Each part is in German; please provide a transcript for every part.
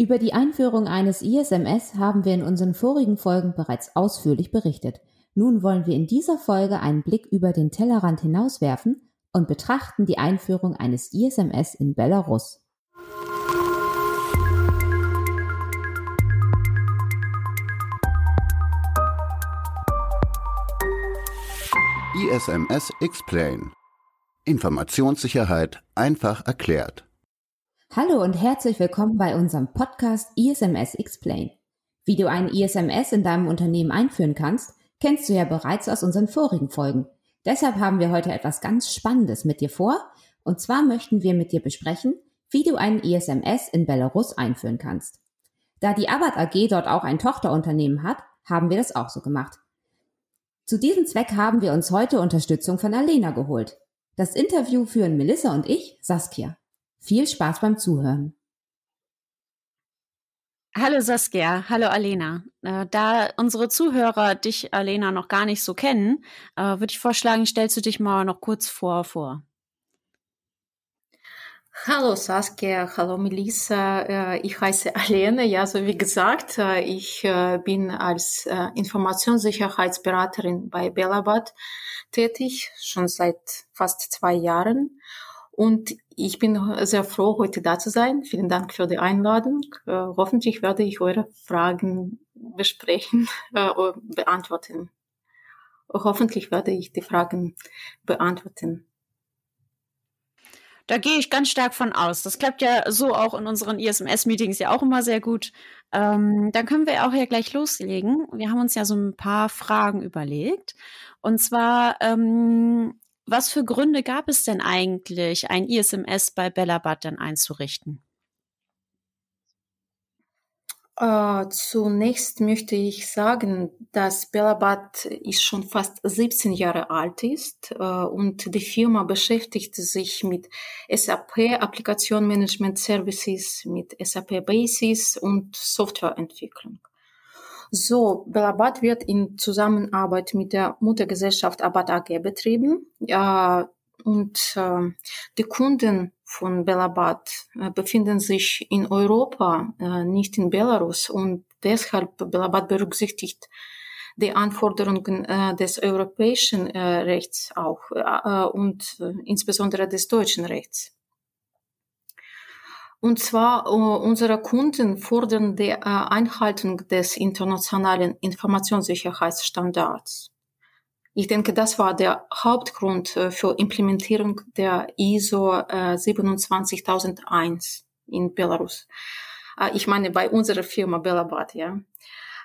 Über die Einführung eines ISMS haben wir in unseren vorigen Folgen bereits ausführlich berichtet. Nun wollen wir in dieser Folge einen Blick über den Tellerrand hinauswerfen und betrachten die Einführung eines ISMS in Belarus. ISMS Explain Informationssicherheit einfach erklärt. Hallo und herzlich willkommen bei unserem Podcast ISMS Explain. Wie du ein ISMS in deinem Unternehmen einführen kannst, kennst du ja bereits aus unseren vorigen Folgen. Deshalb haben wir heute etwas ganz Spannendes mit dir vor. Und zwar möchten wir mit dir besprechen, wie du einen ISMS in Belarus einführen kannst. Da die Abbott AG dort auch ein Tochterunternehmen hat, haben wir das auch so gemacht. Zu diesem Zweck haben wir uns heute Unterstützung von Alena geholt. Das Interview führen Melissa und ich, Saskia. Viel Spaß beim Zuhören. Hallo Saskia, hallo Alena. Äh, da unsere Zuhörer dich, Alena, noch gar nicht so kennen, äh, würde ich vorschlagen, stellst du dich mal noch kurz vor vor. Hallo Saskia, hallo Melissa. Äh, ich heiße Alena. Ja, so wie gesagt, ich bin als Informationssicherheitsberaterin bei Belabat tätig, schon seit fast zwei Jahren. Und ich bin sehr froh, heute da zu sein. Vielen Dank für die Einladung. Hoffentlich werde ich eure Fragen besprechen, beantworten. Hoffentlich werde ich die Fragen beantworten. Da gehe ich ganz stark von aus. Das klappt ja so auch in unseren ISMS-Meetings ja auch immer sehr gut. Ähm, dann können wir auch ja gleich loslegen. Wir haben uns ja so ein paar Fragen überlegt. Und zwar, ähm, was für Gründe gab es denn eigentlich, ein ISMS bei Bellabat dann einzurichten? Uh, zunächst möchte ich sagen, dass Bellabad ist schon fast 17 Jahre alt ist uh, und die Firma beschäftigt sich mit SAP Applikation Management Services, mit SAP Basis und Softwareentwicklung. So, Bellabad wird in Zusammenarbeit mit der Muttergesellschaft Abad AG betrieben. Uh, und äh, die Kunden von Belabat äh, befinden sich in Europa, äh, nicht in Belarus und deshalb Belabat berücksichtigt die Anforderungen äh, des europäischen äh, Rechts auch äh, äh und äh, insbesondere des deutschen Rechts. Und zwar äh, unsere Kunden fordern die äh, Einhaltung des internationalen Informationssicherheitsstandards. Ich denke, das war der Hauptgrund äh, für Implementierung der ISO 27001 äh, in Belarus. Äh, ich meine, bei unserer Firma Belabat, ja.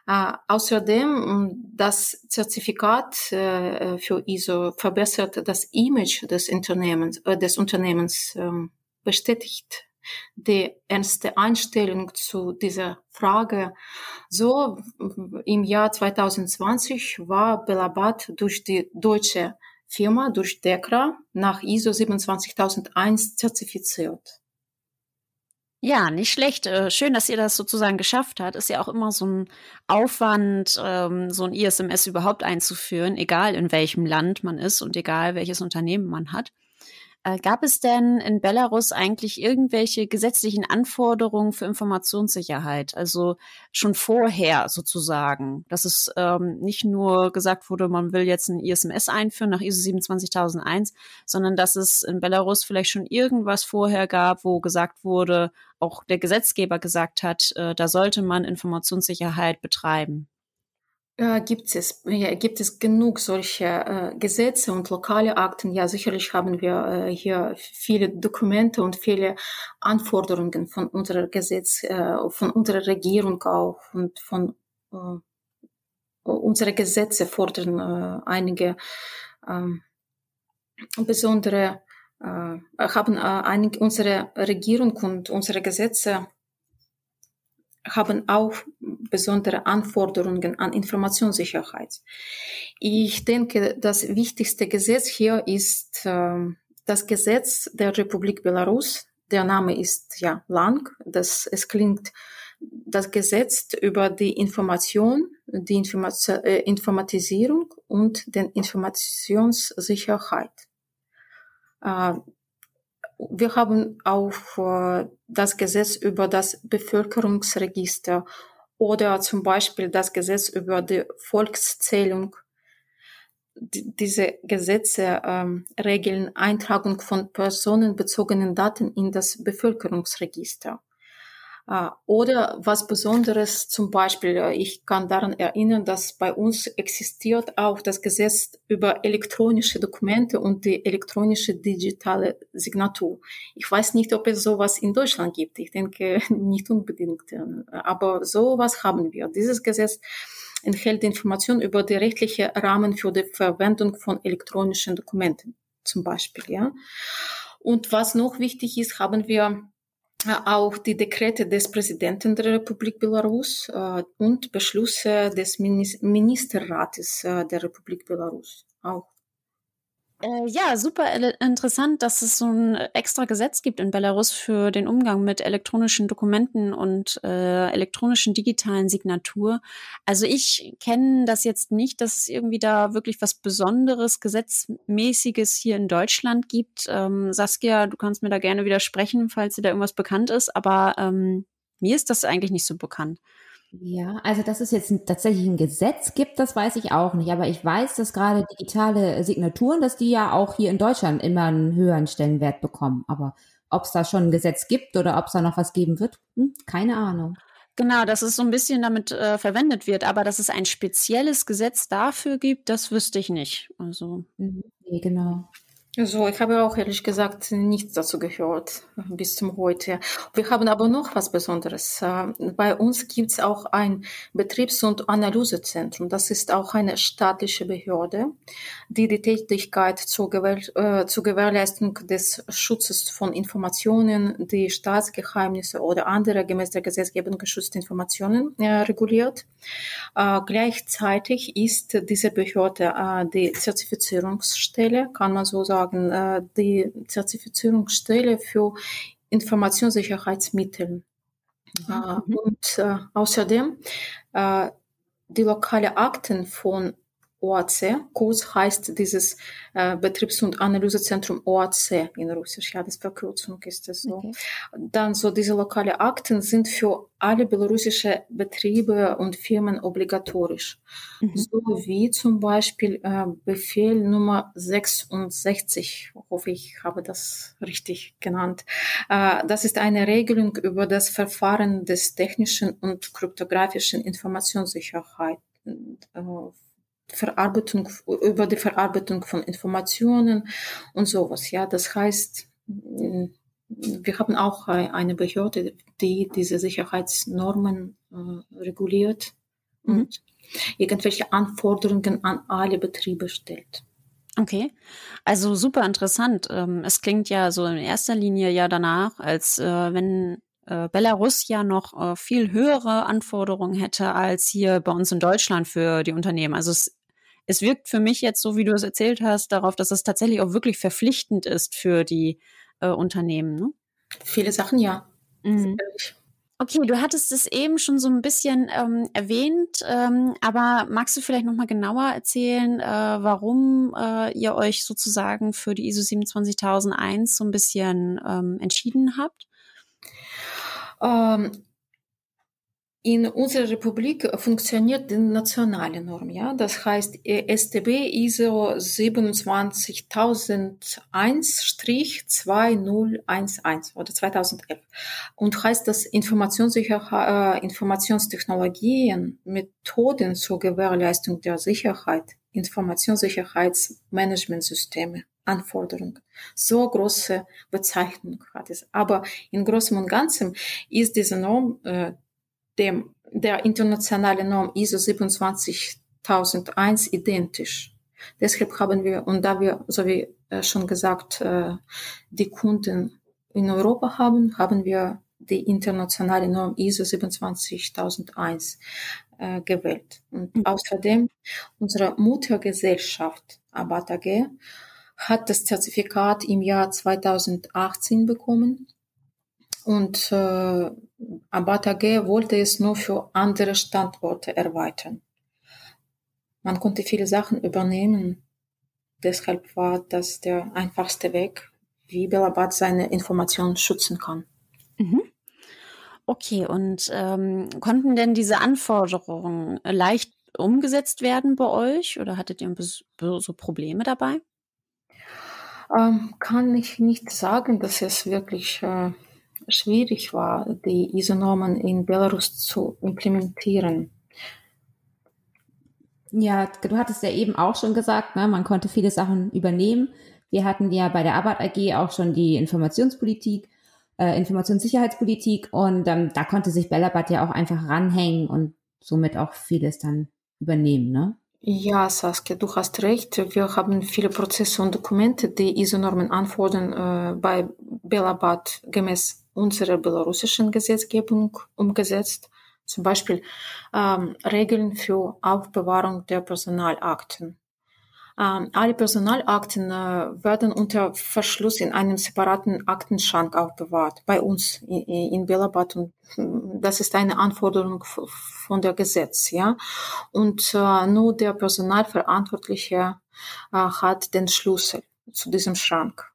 Außerdem, das Zertifikat für ISO verbessert das Image des Unternehmens, des Unternehmens ähm, bestätigt die ernste Einstellung zu dieser Frage. So im Jahr 2020 war Belabat durch die deutsche Firma, durch DEKRA, nach ISO 27001 zertifiziert. Ja, nicht schlecht. Äh, schön, dass ihr das sozusagen geschafft habt. Ist ja auch immer so ein Aufwand, ähm, so ein ISMS überhaupt einzuführen, egal in welchem Land man ist und egal welches Unternehmen man hat. Äh, gab es denn in Belarus eigentlich irgendwelche gesetzlichen Anforderungen für Informationssicherheit? Also schon vorher sozusagen, dass es ähm, nicht nur gesagt wurde, man will jetzt ein ISMS einführen nach ISO 27001, sondern dass es in Belarus vielleicht schon irgendwas vorher gab, wo gesagt wurde, auch der Gesetzgeber gesagt hat, äh, da sollte man Informationssicherheit betreiben. Äh, gibt es, ja, gibt es genug solcher äh, Gesetze und lokale Akten. Ja, sicherlich haben wir äh, hier viele Dokumente und viele Anforderungen von unserer Gesetz, äh, von unserer Regierung auch und von äh, unsere Gesetze fordern äh, einige ähm, besondere, äh, haben äh, einige, unsere Regierung und unsere Gesetze haben auch besondere Anforderungen an Informationssicherheit. Ich denke, das wichtigste Gesetz hier ist äh, das Gesetz der Republik Belarus. Der Name ist ja lang. Das, es klingt das Gesetz über die Information, die Informat äh, Informatisierung und den Informationssicherheit. Äh, wir haben auch äh, das Gesetz über das Bevölkerungsregister oder zum Beispiel das Gesetz über die Volkszählung. Diese Gesetze ähm, regeln Eintragung von personenbezogenen Daten in das Bevölkerungsregister. Äh, oder was Besonderes, zum Beispiel, äh, ich kann daran erinnern, dass bei uns existiert auch das Gesetz über elektronische Dokumente und die elektronische digitale Signatur. Ich weiß nicht, ob es sowas in Deutschland gibt. Ich denke nicht unbedingt. Äh, aber sowas haben wir. Dieses Gesetz enthält Informationen über die rechtliche Rahmen für die Verwendung von elektronischen Dokumenten, zum Beispiel, ja. Und was noch wichtig ist, haben wir auch die Dekrete des Präsidenten der Republik Belarus und Beschlüsse des Ministerrates äh, der Republik Belarus auch. Äh, ja, super interessant, dass es so ein extra Gesetz gibt in Belarus für den Umgang mit elektronischen Dokumenten und äh, elektronischen digitalen Signatur. Also ich kenne das jetzt nicht, dass es irgendwie da wirklich was Besonderes, Gesetzmäßiges hier in Deutschland gibt. Ähm, Saskia, du kannst mir da gerne widersprechen, falls dir da irgendwas bekannt ist, aber ähm, mir ist das eigentlich nicht so bekannt. Ja, also dass es jetzt tatsächlich ein Gesetz gibt, das weiß ich auch nicht. Aber ich weiß, dass gerade digitale Signaturen, dass die ja auch hier in Deutschland immer einen höheren Stellenwert bekommen. Aber ob es da schon ein Gesetz gibt oder ob es da noch was geben wird, hm, keine Ahnung. Genau, dass es so ein bisschen damit äh, verwendet wird, aber dass es ein spezielles Gesetz dafür gibt, das wüsste ich nicht. Also. Mhm. Nee, genau. So, ich habe auch ehrlich gesagt nichts dazu gehört bis zum heute. Wir haben aber noch was Besonderes. Äh, bei uns gibt es auch ein Betriebs- und Analysezentrum. Das ist auch eine staatliche Behörde, die die Tätigkeit zur, Gewähr äh, zur Gewährleistung des Schutzes von Informationen, die Staatsgeheimnisse oder andere gemäß der Gesetzgebung geschützte Informationen äh, reguliert. Äh, gleichzeitig ist diese Behörde äh, die Zertifizierungsstelle, kann man so sagen, sagen, äh, die Zertifizierungsstelle für Informationssicherheitsmittel. Mhm. Äh, und äh, außerdem die lokale Akten von OAC. Kurz heißt dieses äh, Betriebs- und Analysezentrum OAC in Russisch. Ja, das Verkürzung ist es so. Okay. Dann so diese lokale Akten sind für alle belarussische Betriebe und Firmen obligatorisch. Mhm. So wie zum Beispiel äh, Befehl Nummer 66, hoffe ich habe das richtig genannt. Äh, das ist eine Regelung über das Verfahren des technischen und kryptografischen Informationssicherheit äh, Verarbeitung, über die Verarbeitung von Informationen und sowas. Ja, das heißt, wir haben auch eine Behörde, die diese Sicherheitsnormen äh, reguliert mhm. und irgendwelche Anforderungen an alle Betriebe stellt. Okay, also super interessant. Ähm, es klingt ja so in erster Linie ja danach, als äh, wenn äh, Belarus ja noch äh, viel höhere Anforderungen hätte als hier bei uns in Deutschland für die Unternehmen. Also es, es wirkt für mich jetzt, so wie du es erzählt hast, darauf, dass es tatsächlich auch wirklich verpflichtend ist für die äh, Unternehmen. Ne? Viele Sachen ja. Mhm. Okay, du hattest es eben schon so ein bisschen ähm, erwähnt, ähm, aber magst du vielleicht noch mal genauer erzählen, äh, warum äh, ihr euch sozusagen für die ISO 27001 so ein bisschen ähm, entschieden habt? In unserer Republik funktioniert die nationale Norm, ja. Das heißt, STB ISO 27001-2011 oder 2011 und heißt das Informationssicherheit, äh, Informationstechnologien, Methoden zur Gewährleistung der Sicherheit, Informationssicherheitsmanagementsysteme. Anforderung. So große Bezeichnung hat es. Aber in Großem und Ganzem ist diese Norm äh, dem, der internationalen Norm ISO 27001 identisch. Deshalb haben wir, und da wir, so wie äh, schon gesagt, äh, die Kunden in Europa haben, haben wir die internationale Norm ISO 27001 äh, gewählt. Und mhm. außerdem unsere Muttergesellschaft Abat AG hat das Zertifikat im Jahr 2018 bekommen. Und äh, Abat AG wollte es nur für andere Standorte erweitern. Man konnte viele Sachen übernehmen. Deshalb war das der einfachste Weg. wie Belabat seine Informationen schützen kann. Mhm. Okay, und ähm, konnten denn diese Anforderungen leicht umgesetzt werden bei euch oder hattet ihr so Probleme dabei? Ähm, kann ich nicht sagen, dass es wirklich äh, schwierig war, die ISO-Normen in Belarus zu implementieren. Ja, du hattest ja eben auch schon gesagt, ne, man konnte viele Sachen übernehmen. Wir hatten ja bei der Arbeit AG auch schon die Informationspolitik, äh, Informationssicherheitspolitik und ähm, da konnte sich Bellabat ja auch einfach ranhängen und somit auch vieles dann übernehmen, ne? Ja, Saskia, du hast recht. Wir haben viele Prozesse und Dokumente, die ISO-Normen anfordern, äh, bei Belabat gemäß unserer belarussischen Gesetzgebung umgesetzt. Zum Beispiel ähm, Regeln für Aufbewahrung der Personalakten. Ähm, alle Personalakten äh, werden unter Verschluss in einem separaten Aktenschrank aufbewahrt, bei uns in, in Belabat. Und das ist eine Anforderung von der Gesetz, ja. Und äh, nur der Personalverantwortliche äh, hat den Schlüssel zu diesem Schrank.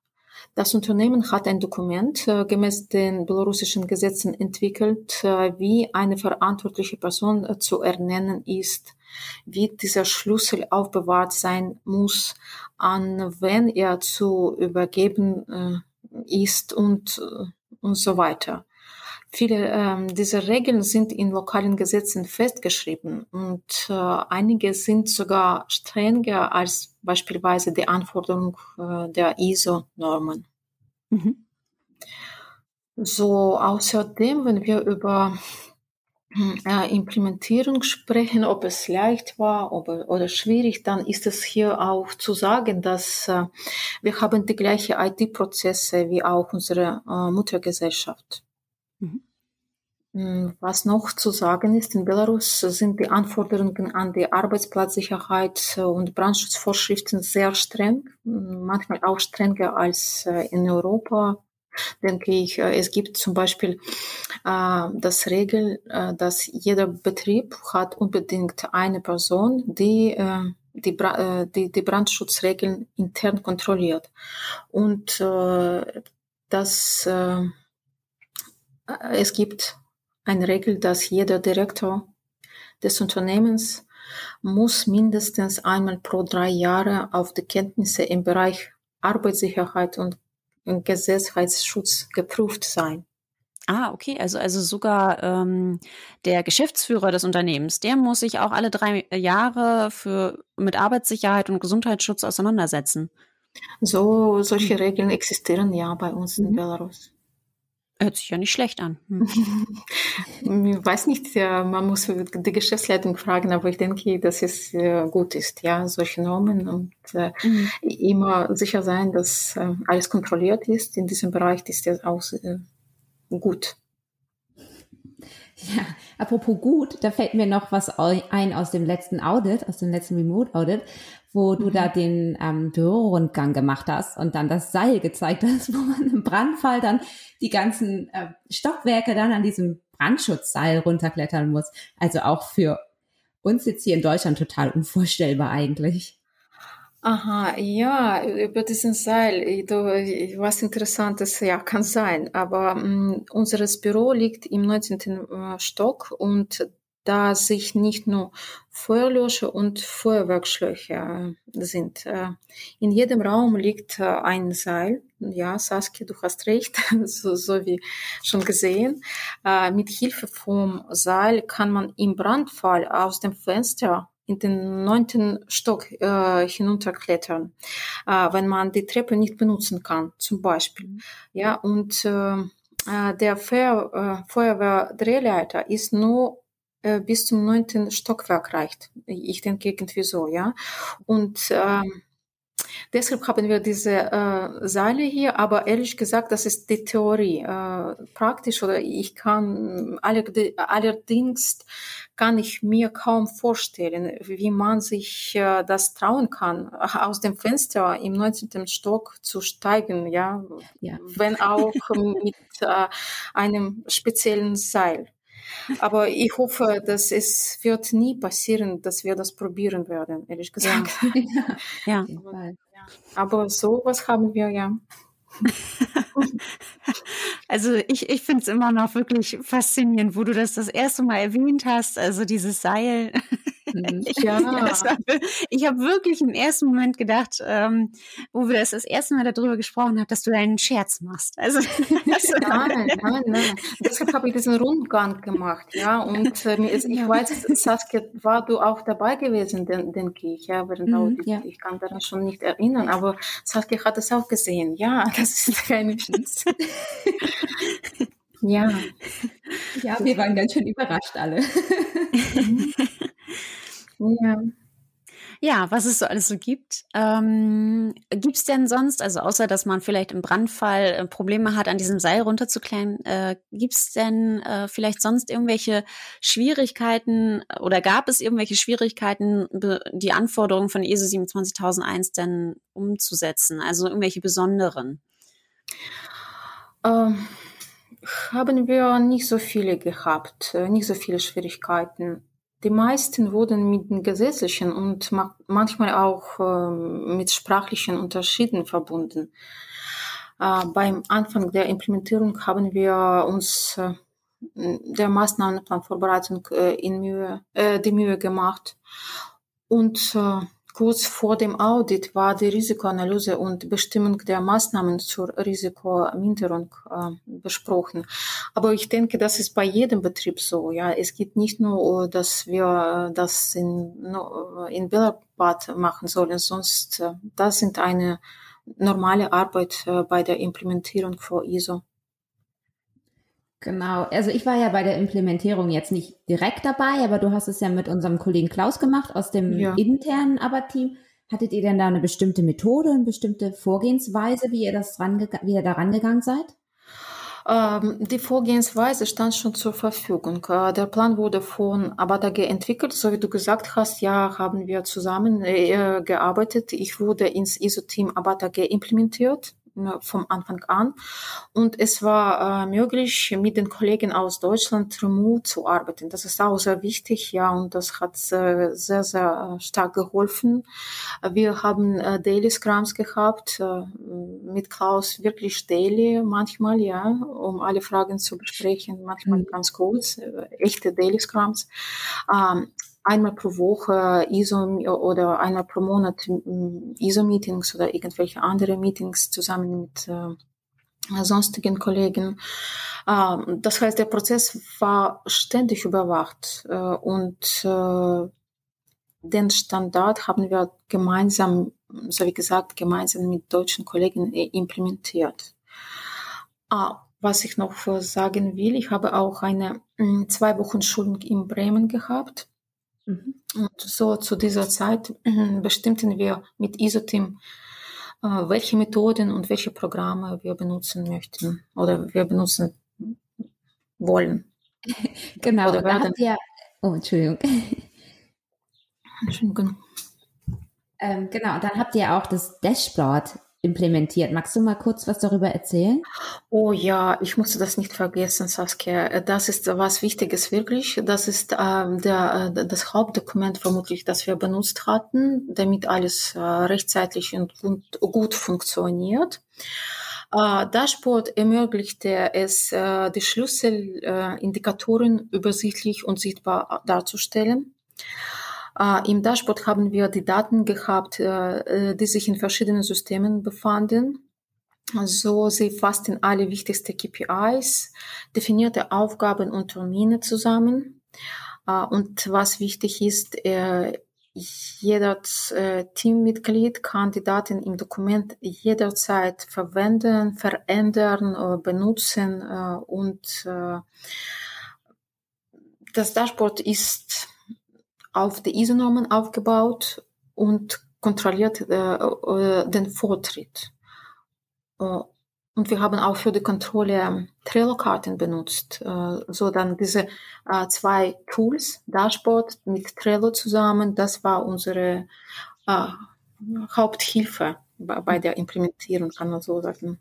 Das Unternehmen hat ein Dokument äh, gemäß den belarussischen Gesetzen entwickelt, äh, wie eine verantwortliche Person äh, zu ernennen ist, wie dieser Schlüssel aufbewahrt sein muss, an wen er zu übergeben äh, ist und, äh, und so weiter. Viele ähm, dieser Regeln sind in lokalen Gesetzen festgeschrieben und äh, einige sind sogar strenger als beispielsweise die Anforderung äh, der ISO-Normen. Mhm. So, außerdem, wenn wir über äh, Implementierung sprechen, ob es leicht war ob, oder schwierig, dann ist es hier auch zu sagen, dass äh, wir haben die gleiche IT-Prozesse wie auch unsere äh, Muttergesellschaft. Hm, was noch zu sagen ist, in Belarus sind die Anforderungen an die Arbeitsplatzsicherheit und Brandschutzvorschriften sehr streng, hm, manchmal auch strenger als äh, in Europa. Denke ich, äh, es gibt zum Beispiel äh, das Regel, äh, dass jeder Betrieb hat unbedingt eine Person, die äh, die, äh, die, die Brandschutzregeln intern kontrolliert. Und äh, das, äh, es gibt eine Regel, dass jeder Direktor des Unternehmens muss mindestens einmal pro drei Jahre auf die Kenntnisse im Bereich Arbeitssicherheit und Gesetzesschutz geprüft sein. Ah, okay. Also, also sogar ähm, der Geschäftsführer des Unternehmens, der muss sich auch alle drei Jahre für, mit Arbeitssicherheit und Gesundheitsschutz auseinandersetzen. So, solche. Regeln existieren ja bei uns in mhm. Belarus. Hört sich ja nicht schlecht an. Hm. ich weiß nicht, man muss die Geschäftsleitung fragen, aber ich denke, dass es äh, gut ist, ja, solche Normen und äh, mhm. immer sicher sein, dass äh, alles kontrolliert ist. In diesem Bereich ist das auch gut. Ja, apropos gut, da fällt mir noch was ein aus dem letzten Audit, aus dem letzten Remote Audit, wo du mhm. da den ähm, Bürorundgang gemacht hast und dann das Seil gezeigt hast, wo man im Brandfall dann die ganzen äh, Stockwerke dann an diesem Brandschutzseil runterklettern muss. Also auch für uns jetzt hier in Deutschland total unvorstellbar eigentlich. Aha, ja, über diesen Seil, was Interessantes, ja, kann sein. Aber mh, mm, unseres Büro liegt im 19. Äh, Stock und da sich nicht nur Feuerlöscher und Feuerwerkschläuche äh, sind. Äh, in jedem Raum liegt ein Seil. Ja, Saskia, du hast recht, so, so wie schon gesehen. Mit Hilfe vom Seil kann man im Brandfall aus dem Fenster in den neunten Stock äh, hinunterklettern, äh, wenn man die Treppe nicht benutzen kann, zum Beispiel. Mhm. Ja, und äh, äh der Feuer, äh, Feuerwehrdrehleiter ist nur äh, bis zum neunten Stockwerk reicht. Ich denke irgendwie so, ja. Und äh, Deshalb haben wir diese äh, Seile hier, aber ehrlich gesagt, das ist die Theorie. Äh, praktisch oder ich kann allerdings kann ich mir kaum vorstellen, wie man sich äh, das trauen kann, aus dem Fenster im 19. Stock zu steigen, ja, ja. wenn auch mit äh, einem speziellen Seil. Aber ich hoffe, dass es wird nie passieren, dass wir das probieren werden, ehrlich gesagt. Ja, ja. Aber sowas haben wir ja. Also ich, ich finde es immer noch wirklich faszinierend, wo du das das erste Mal erwähnt hast, also dieses Seil. Mhm. Ja. war, ich habe wirklich im ersten Moment gedacht, ähm, wo wir das das erste Mal darüber gesprochen haben, dass du einen Scherz machst. Also nein, nein, nein. Deshalb habe ich diesen Rundgang gemacht, ja. Und äh, ich weiß, Saskia, war du auch dabei gewesen, denke ich, ja, während mhm, ja. Ich kann daran schon nicht erinnern, aber Saskia hat es auch gesehen. Ja, das ist keine Scherz. Ja. Ja, wir waren ganz schön überrascht alle. ja. Ja, was es so alles so gibt. Ähm, gibt es denn sonst, also außer dass man vielleicht im Brandfall äh, Probleme hat, an diesem Seil runterzuklemmen, äh, gibt es denn äh, vielleicht sonst irgendwelche Schwierigkeiten oder gab es irgendwelche Schwierigkeiten, die Anforderungen von ISO 27001 denn umzusetzen? Also irgendwelche besonderen? Ähm, haben wir nicht so viele gehabt, äh, nicht so viele Schwierigkeiten. Die meisten wurden mit den gesetzlichen und manchmal auch äh, mit sprachlichen Unterschieden verbunden. Äh, beim Anfang der Implementierung haben wir uns äh, der Maßnahmenplanvorbereitung äh, in Mühe, äh, die Mühe gemacht und Kurz vor dem Audit war die Risikoanalyse und Bestimmung der Maßnahmen zur Risikominderung äh, besprochen. Aber ich denke, das ist bei jedem Betrieb so. Ja, es geht nicht nur, dass wir das in, in Bellabad machen sollen, sonst äh, das sind eine normale Arbeit äh, bei der Implementierung für ISO. Genau, also ich war ja bei der Implementierung jetzt nicht direkt dabei, aber du hast es ja mit unserem Kollegen Klaus gemacht aus dem ja. internen ABBA-Team. Hattet ihr denn da eine bestimmte Methode, eine bestimmte Vorgehensweise, wie ihr das wie ihr da rangegangen seid? Ähm, die Vorgehensweise stand schon zur Verfügung. Äh, der Plan wurde von Abatage entwickelt, so wie du gesagt hast. Ja, haben wir zusammen äh, gearbeitet. Ich wurde ins ISO-Team Abatage implementiert vom Anfang an. Und es war äh, möglich, mit den Kollegen aus Deutschland remote zu arbeiten. Das ist auch sehr wichtig, ja, und das hat äh, sehr, sehr stark geholfen. Wir haben äh, Daily Scrums gehabt, äh, mit Klaus wirklich daily manchmal, ja, um alle Fragen zu besprechen, manchmal mhm. ganz kurz, äh, echte Daily Scrums. Ähm, einmal pro Woche ISO oder einmal pro Monat ISO-Meetings oder irgendwelche andere Meetings zusammen mit äh, sonstigen Kollegen. Ähm, das heißt, der Prozess war ständig überwacht äh, und äh, den Standard haben wir gemeinsam, so wie gesagt, gemeinsam mit deutschen Kollegen implementiert. Ah, was ich noch sagen will, ich habe auch eine zwei Wochen Schulung in Bremen gehabt. Und so zu dieser Zeit äh, bestimmten wir mit ISO-Team, äh, welche Methoden und welche Programme wir benutzen möchten oder wir benutzen wollen. genau, oder habt ihr, oh, Entschuldigung. Entschuldigung. Ähm, genau, dann habt ihr auch das Dashboard implementiert. Magst du mal kurz was darüber erzählen? Oh ja, ich musste das nicht vergessen, Saskia. Das ist was Wichtiges wirklich. Das ist äh, der, äh, das Hauptdokument vermutlich, das wir benutzt hatten, damit alles äh, rechtzeitig und, und gut funktioniert. Äh, Dashboard ermöglichte es, äh, die Schlüsselindikatoren übersichtlich und sichtbar darzustellen. Äh, Im Dashboard haben wir die Daten gehabt, äh, die sich in verschiedenen Systemen befanden. So, sie fassten alle wichtigsten KPIs, definierte Aufgaben und Termine zusammen. Äh, und was wichtig ist, jeder Teammitglied kann die Daten im Dokument jederzeit verwenden, verändern, benutzen und das Dashboard ist auf die ISO-Normen aufgebaut und kontrolliert äh, äh, den Vortritt. Äh, und wir haben auch für die Kontrolle Trello-Karten benutzt. Äh, so dann diese zwei Tools, Dashboard mit Trello zusammen, das war unsere Haupthilfe bei der Implementierung, kann man so sagen.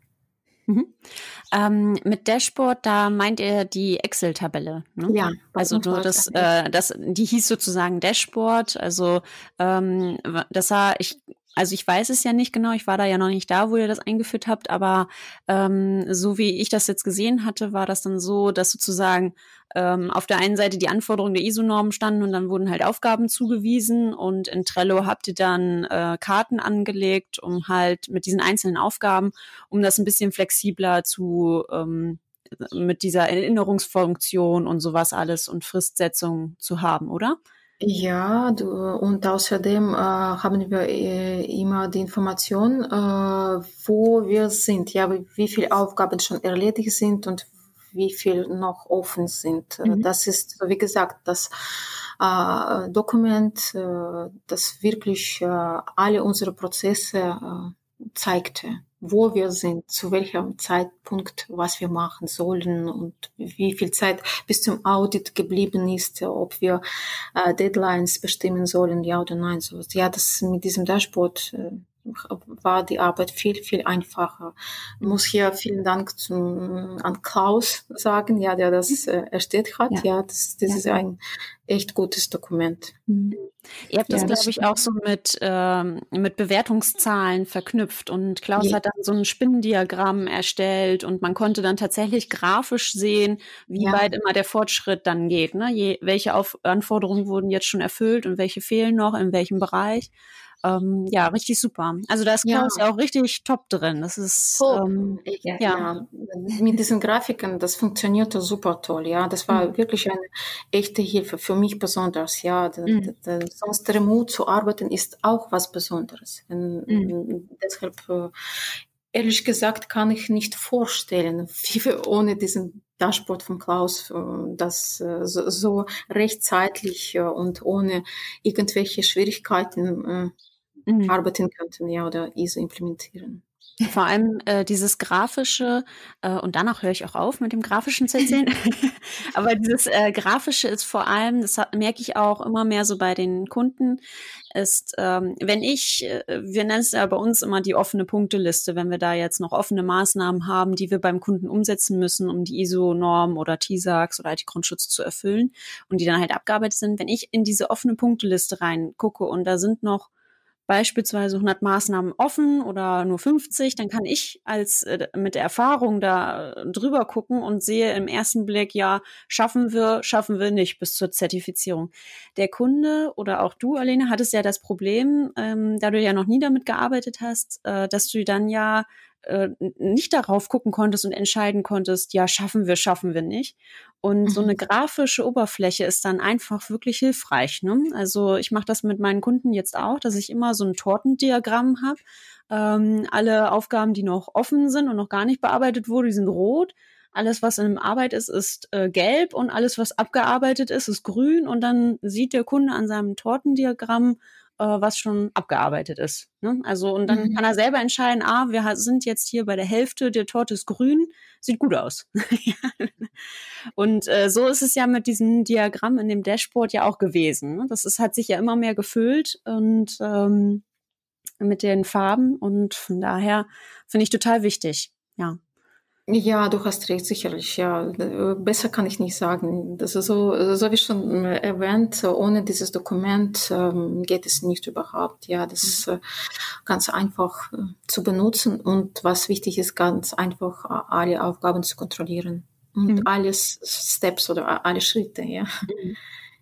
Mhm. Ähm, mit Dashboard, da meint ihr die Excel-Tabelle. Ne? Ja. Also du, das, äh, das, die hieß sozusagen Dashboard. Also ähm, das sah, ich also ich weiß es ja nicht genau, ich war da ja noch nicht da, wo ihr das eingeführt habt, aber ähm, so wie ich das jetzt gesehen hatte, war das dann so, dass sozusagen ähm, auf der einen Seite die Anforderungen der ISO-Normen standen und dann wurden halt Aufgaben zugewiesen und in Trello habt ihr dann äh, Karten angelegt, um halt mit diesen einzelnen Aufgaben, um das ein bisschen flexibler zu ähm, mit dieser Erinnerungsfunktion und sowas alles und Fristsetzung zu haben, oder? Ja, du, und außerdem äh, haben wir äh, immer die Information, äh, wo wir sind, ja, wie, wie viele Aufgaben schon erledigt sind und wie viel noch offen sind. Äh, mhm. Das ist, wie gesagt, das äh, Dokument, äh, das wirklich äh, alle unsere Prozesse äh, zeigte wo wir sind, zu welchem Zeitpunkt, was wir machen sollen und wie viel Zeit bis zum Audit geblieben ist, ob wir äh, Deadlines bestimmen sollen, ja oder nein. So, ja, das mit diesem Dashboard äh, war die Arbeit viel, viel einfacher. Ich muss hier vielen Dank zum, an Klaus sagen, ja, der das äh, erstellt hat. Ja, ja das, das ja. ist ein echt gutes Dokument. Mhm. Ihr habt das, ja, glaube ich, auch so mit, ähm, mit Bewertungszahlen verknüpft und Klaus ja. hat dann so ein Spinnendiagramm erstellt und man konnte dann tatsächlich grafisch sehen, wie ja. weit immer der Fortschritt dann geht. Ne? Je, welche Auf Anforderungen wurden jetzt schon erfüllt und welche fehlen noch, in welchem Bereich. Ähm, ja, richtig super. Also da ist Klaus ja. auch richtig top drin. Das ist ähm, ja, ja. mit diesen Grafiken, das funktionierte super toll. Ja, das war mhm. wirklich eine echte Hilfe für mich besonders. Ja, mhm. sonst remote zu arbeiten ist auch was Besonderes. Mhm. Deshalb äh, ehrlich gesagt kann ich nicht vorstellen, wie wir ohne diesen Dashboard von Klaus äh, das äh, so rechtzeitig und ohne irgendwelche Schwierigkeiten mhm. arbeiten könnten, ja, oder ISO implementieren. Vor allem äh, dieses grafische, äh, und danach höre ich auch auf mit dem grafischen zu erzählen, aber dieses äh, grafische ist vor allem, das merke ich auch immer mehr so bei den Kunden, ist, ähm, wenn ich, äh, wir nennen es ja bei uns immer die offene Punkteliste, wenn wir da jetzt noch offene Maßnahmen haben, die wir beim Kunden umsetzen müssen, um die ISO-Norm oder TISAX oder IT-Grundschutz zu erfüllen und die dann halt abgearbeitet sind, wenn ich in diese offene Punkteliste reingucke und da sind noch beispielsweise 100 Maßnahmen offen oder nur 50, dann kann ich als äh, mit der Erfahrung da drüber gucken und sehe im ersten Blick, ja, schaffen wir, schaffen wir nicht bis zur Zertifizierung. Der Kunde oder auch du, Alene, hattest ja das Problem, ähm, da du ja noch nie damit gearbeitet hast, äh, dass du dann ja äh, nicht darauf gucken konntest und entscheiden konntest, ja, schaffen wir, schaffen wir nicht. Und mhm. so eine mhm. grafische Oberfläche ist dann einfach wirklich hilfreich. Ne? Also ich mache das mit meinen Kunden jetzt auch, dass ich immer so ein Tortendiagramm habe. Ähm, alle Aufgaben, die noch offen sind und noch gar nicht bearbeitet wurden, die sind rot. Alles, was in Arbeit ist, ist äh, gelb und alles, was abgearbeitet ist, ist grün. Und dann sieht der Kunde an seinem Tortendiagramm, äh, was schon abgearbeitet ist. Ne? Also und dann mhm. kann er selber entscheiden, ah, wir sind jetzt hier bei der Hälfte, der Torte ist grün, sieht gut aus. und äh, so ist es ja mit diesem Diagramm in dem Dashboard ja auch gewesen. Ne? Das ist, hat sich ja immer mehr gefüllt und ähm, mit den Farben und von daher finde ich total wichtig. Ja. Ja, du hast recht, sicherlich. Ja, besser kann ich nicht sagen. Das ist so, so wie schon erwähnt, ohne dieses Dokument ähm, geht es nicht überhaupt. Ja, das ist mhm. äh, ganz einfach äh, zu benutzen und was wichtig ist, ganz einfach äh, alle Aufgaben zu kontrollieren und mhm. alles Steps oder alle Schritte. Ja. Mhm.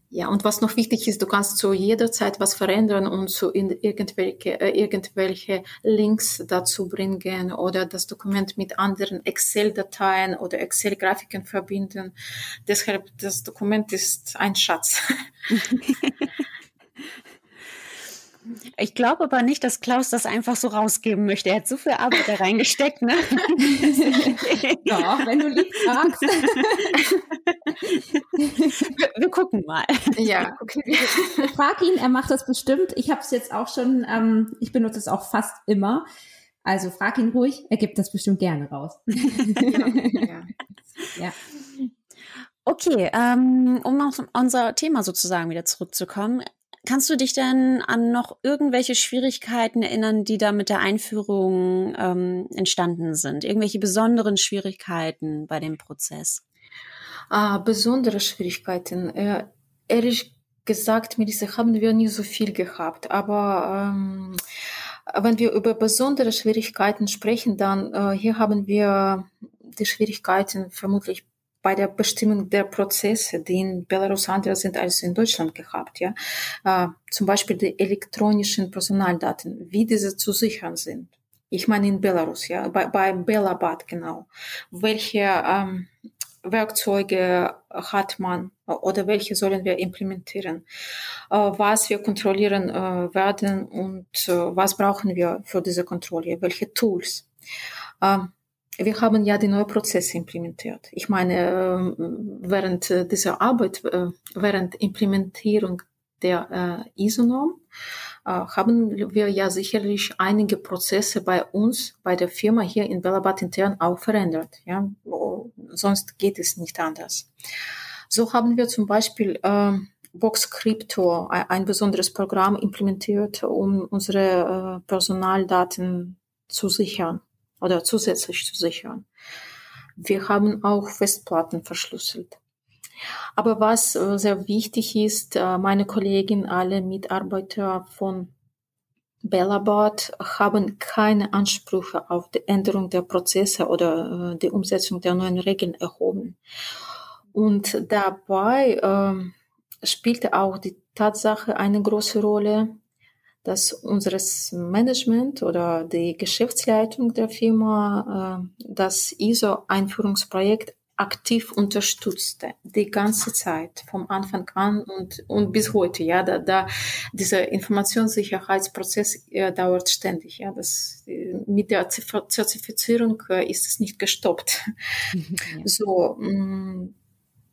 Ja, und was noch wichtig ist, du kannst zu jeder Zeit was verändern und zu irgendwelche, äh, irgendwelche Links dazu bringen oder das Dokument mit anderen Excel-Dateien oder Excel-Grafiken verbinden. Deshalb, das Dokument ist ein Schatz. Ich glaube aber nicht, dass Klaus das einfach so rausgeben möchte. Er hat so viel Arbeit da reingesteckt, ne? Doch, wenn du lieb fragst. wir, wir, gucken mal. Ja, okay. Frag ihn, er macht das bestimmt. Ich habe es jetzt auch schon, ähm, ich benutze es auch fast immer. Also frag ihn ruhig, er gibt das bestimmt gerne raus. ja. ja. Okay, ähm, um auf unser Thema sozusagen wieder zurückzukommen. Kannst du dich denn an noch irgendwelche Schwierigkeiten erinnern, die da mit der Einführung ähm, entstanden sind? Irgendwelche besonderen Schwierigkeiten bei dem Prozess? Ah, besondere Schwierigkeiten. Äh, ehrlich gesagt, Melissa, haben wir nie so viel gehabt. Aber ähm, Wenn wir über besondere Schwierigkeiten sprechen, dann äh, hier haben wir die Schwierigkeiten vermutlich bei der Bestimmung der Prozesse, die in Belarus anders sind als in Deutschland gehabt. Ja? Äh, zum Beispiel die elektronischen Personaldaten, wie diese zu sichern sind. Ich meine in Belarus, ja, bei, bei Belabad genau. Welche ähm, Werkzeuge hat man oder welche sollen wir implementieren? Äh, was wir kontrollieren äh, werden und äh, was brauchen wir für diese Kontrolle? Welche Tools? Wir haben ja die neuen Prozesse implementiert. Ich meine, äh, während äh, dieser Arbeit, äh, während Implementierung der ISO-Norm, haben wir ja sicherlich einige Prozesse bei uns, bei der Firma hier in Belabat intern auch verändert. Ja, sonst geht es nicht anders. So haben wir zum Beispiel Box Crypto, ein besonderes Programm implementiert, um unsere Personaldaten zu sichern oder zusätzlich zu sichern. Wir haben auch Festplatten verschlüsselt. Aber was äh, sehr wichtig ist, äh, meine Kollegen, alle Mitarbeiter von Bellabot haben keine Ansprüche auf die Änderung der Prozesse oder äh, die Umsetzung der neuen Regeln erhoben. Und dabei äh, spielte auch die Tatsache eine große Rolle, dass unseres Management oder die Geschäftsleitung der Firma äh, das ISO-Einführungsprojekt aktiv unterstützte, die ganze Zeit, vom Anfang an und, und bis heute, ja, da, da dieser Informationssicherheitsprozess äh, dauert ständig, ja, das, mit der Zertifizierung äh, ist es nicht gestoppt. Mhm, ja. So, mh, mm,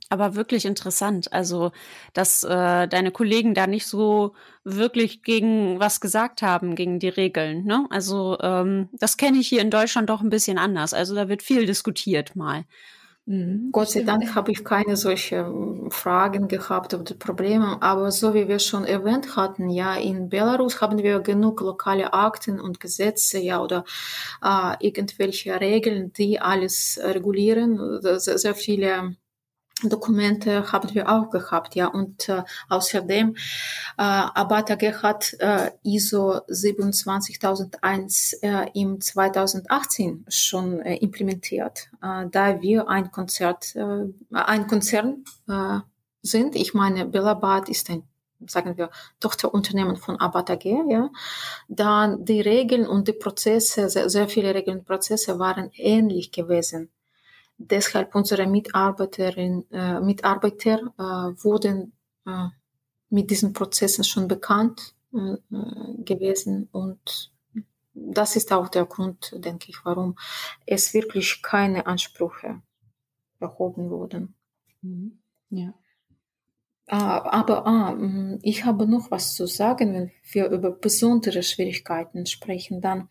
aber wirklich interessant. Also, dass äh, deine Kollegen da nicht so wirklich gegen was gesagt haben, gegen die Regeln. Ne? Also, ähm, das kenne ich hier in Deutschland doch ein bisschen anders. Also, da wird viel diskutiert mal. Mhm. Gott sei Dank habe ich keine solche ähm, Fragen gehabt oder Probleme. Aber so wie wir schon erwähnt hatten, ja, in Belarus haben wir genug lokale Akten und Gesetze, ja, oder äh, irgendwelche Regeln, die alles regulieren. Sehr, sehr viele Dokumente haben wir auch gehabt, ja. Und äh, außerdem, äh, Abat AG hat äh, ISO 27001 äh, im 2018 schon äh, implementiert, äh, da wir ein Konzert, äh, ein Konzern äh, sind. Ich meine, Belabat ist ein sagen wir, Tochterunternehmen von Abat AG, ja, dann die Regeln und die Prozesse, sehr, sehr viele Regeln und Prozesse waren ähnlich gewesen deshalb unsere Mitarbeiterin, äh, Mitarbeiter äh, wurden äh, mit diesen Prozessen schon bekannt äh, gewesen und das ist auch der Grund, denke ich, warum es wirklich keine Ansprüche erhoben wurden. Mhm. Ja. Ah, aber ah, ich habe noch was zu sagen, wenn wir über besondere Schwierigkeiten sprechen, dann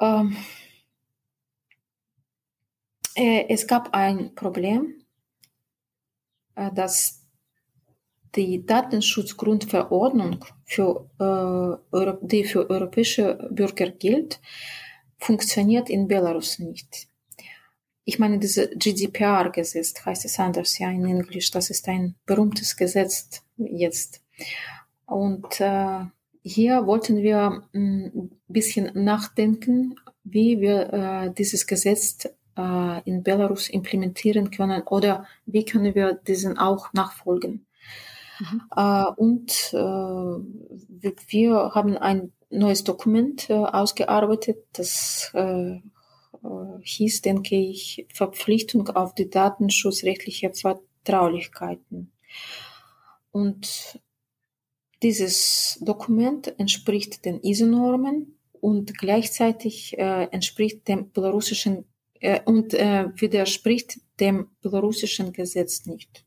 ähm, äh, es gab ein Problem, äh, dass die Datenschutzgrundverordnung, für, äh, die für europäische Bürger gilt, funktioniert in Belarus nicht. Ich meine, dieses GDPR-Gesetz heißt es anders, ja, in Englisch. Das ist ein berühmtes Gesetz jetzt. Und äh, hier wollten wir ein hm, bisschen nachdenken, wie wir äh, dieses Gesetz äh, in Belarus implementieren können oder wie können wir diesen auch nachfolgen. Mhm. Äh, und äh, wir haben ein neues Dokument äh, ausgearbeitet, das äh, äh, hieß, denke ich, Verpflichtung auf die datenschutzrechtliche Vertraulichkeiten. Und dieses Dokument entspricht den ISO-Normen und gleichzeitig äh, entspricht dem belarussischen äh, und äh, widerspricht dem belarussischen Gesetz nicht.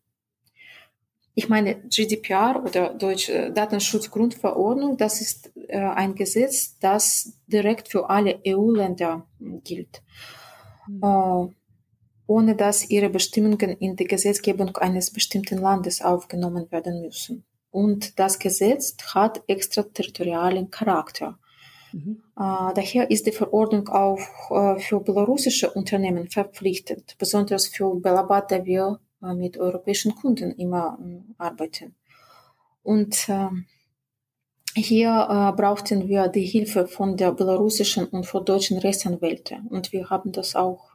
Ich meine, GDPR oder Deutsche Datenschutzgrundverordnung, das ist äh, ein Gesetz, das direkt für alle EU-Länder gilt, mhm. äh, ohne dass ihre Bestimmungen in die Gesetzgebung eines bestimmten Landes aufgenommen werden müssen. Und das Gesetz hat extraterritorialen Charakter. Mhm. Daher ist die Verordnung auch äh, für belarussische Unternehmen verpflichtend, besonders für Belabat, da wir äh, mit europäischen Kunden immer arbeiten. Und hier äh, brauchten wir die Hilfe von der belarussischen und von deutschen Rechtsanwälten. Und wir haben das auch,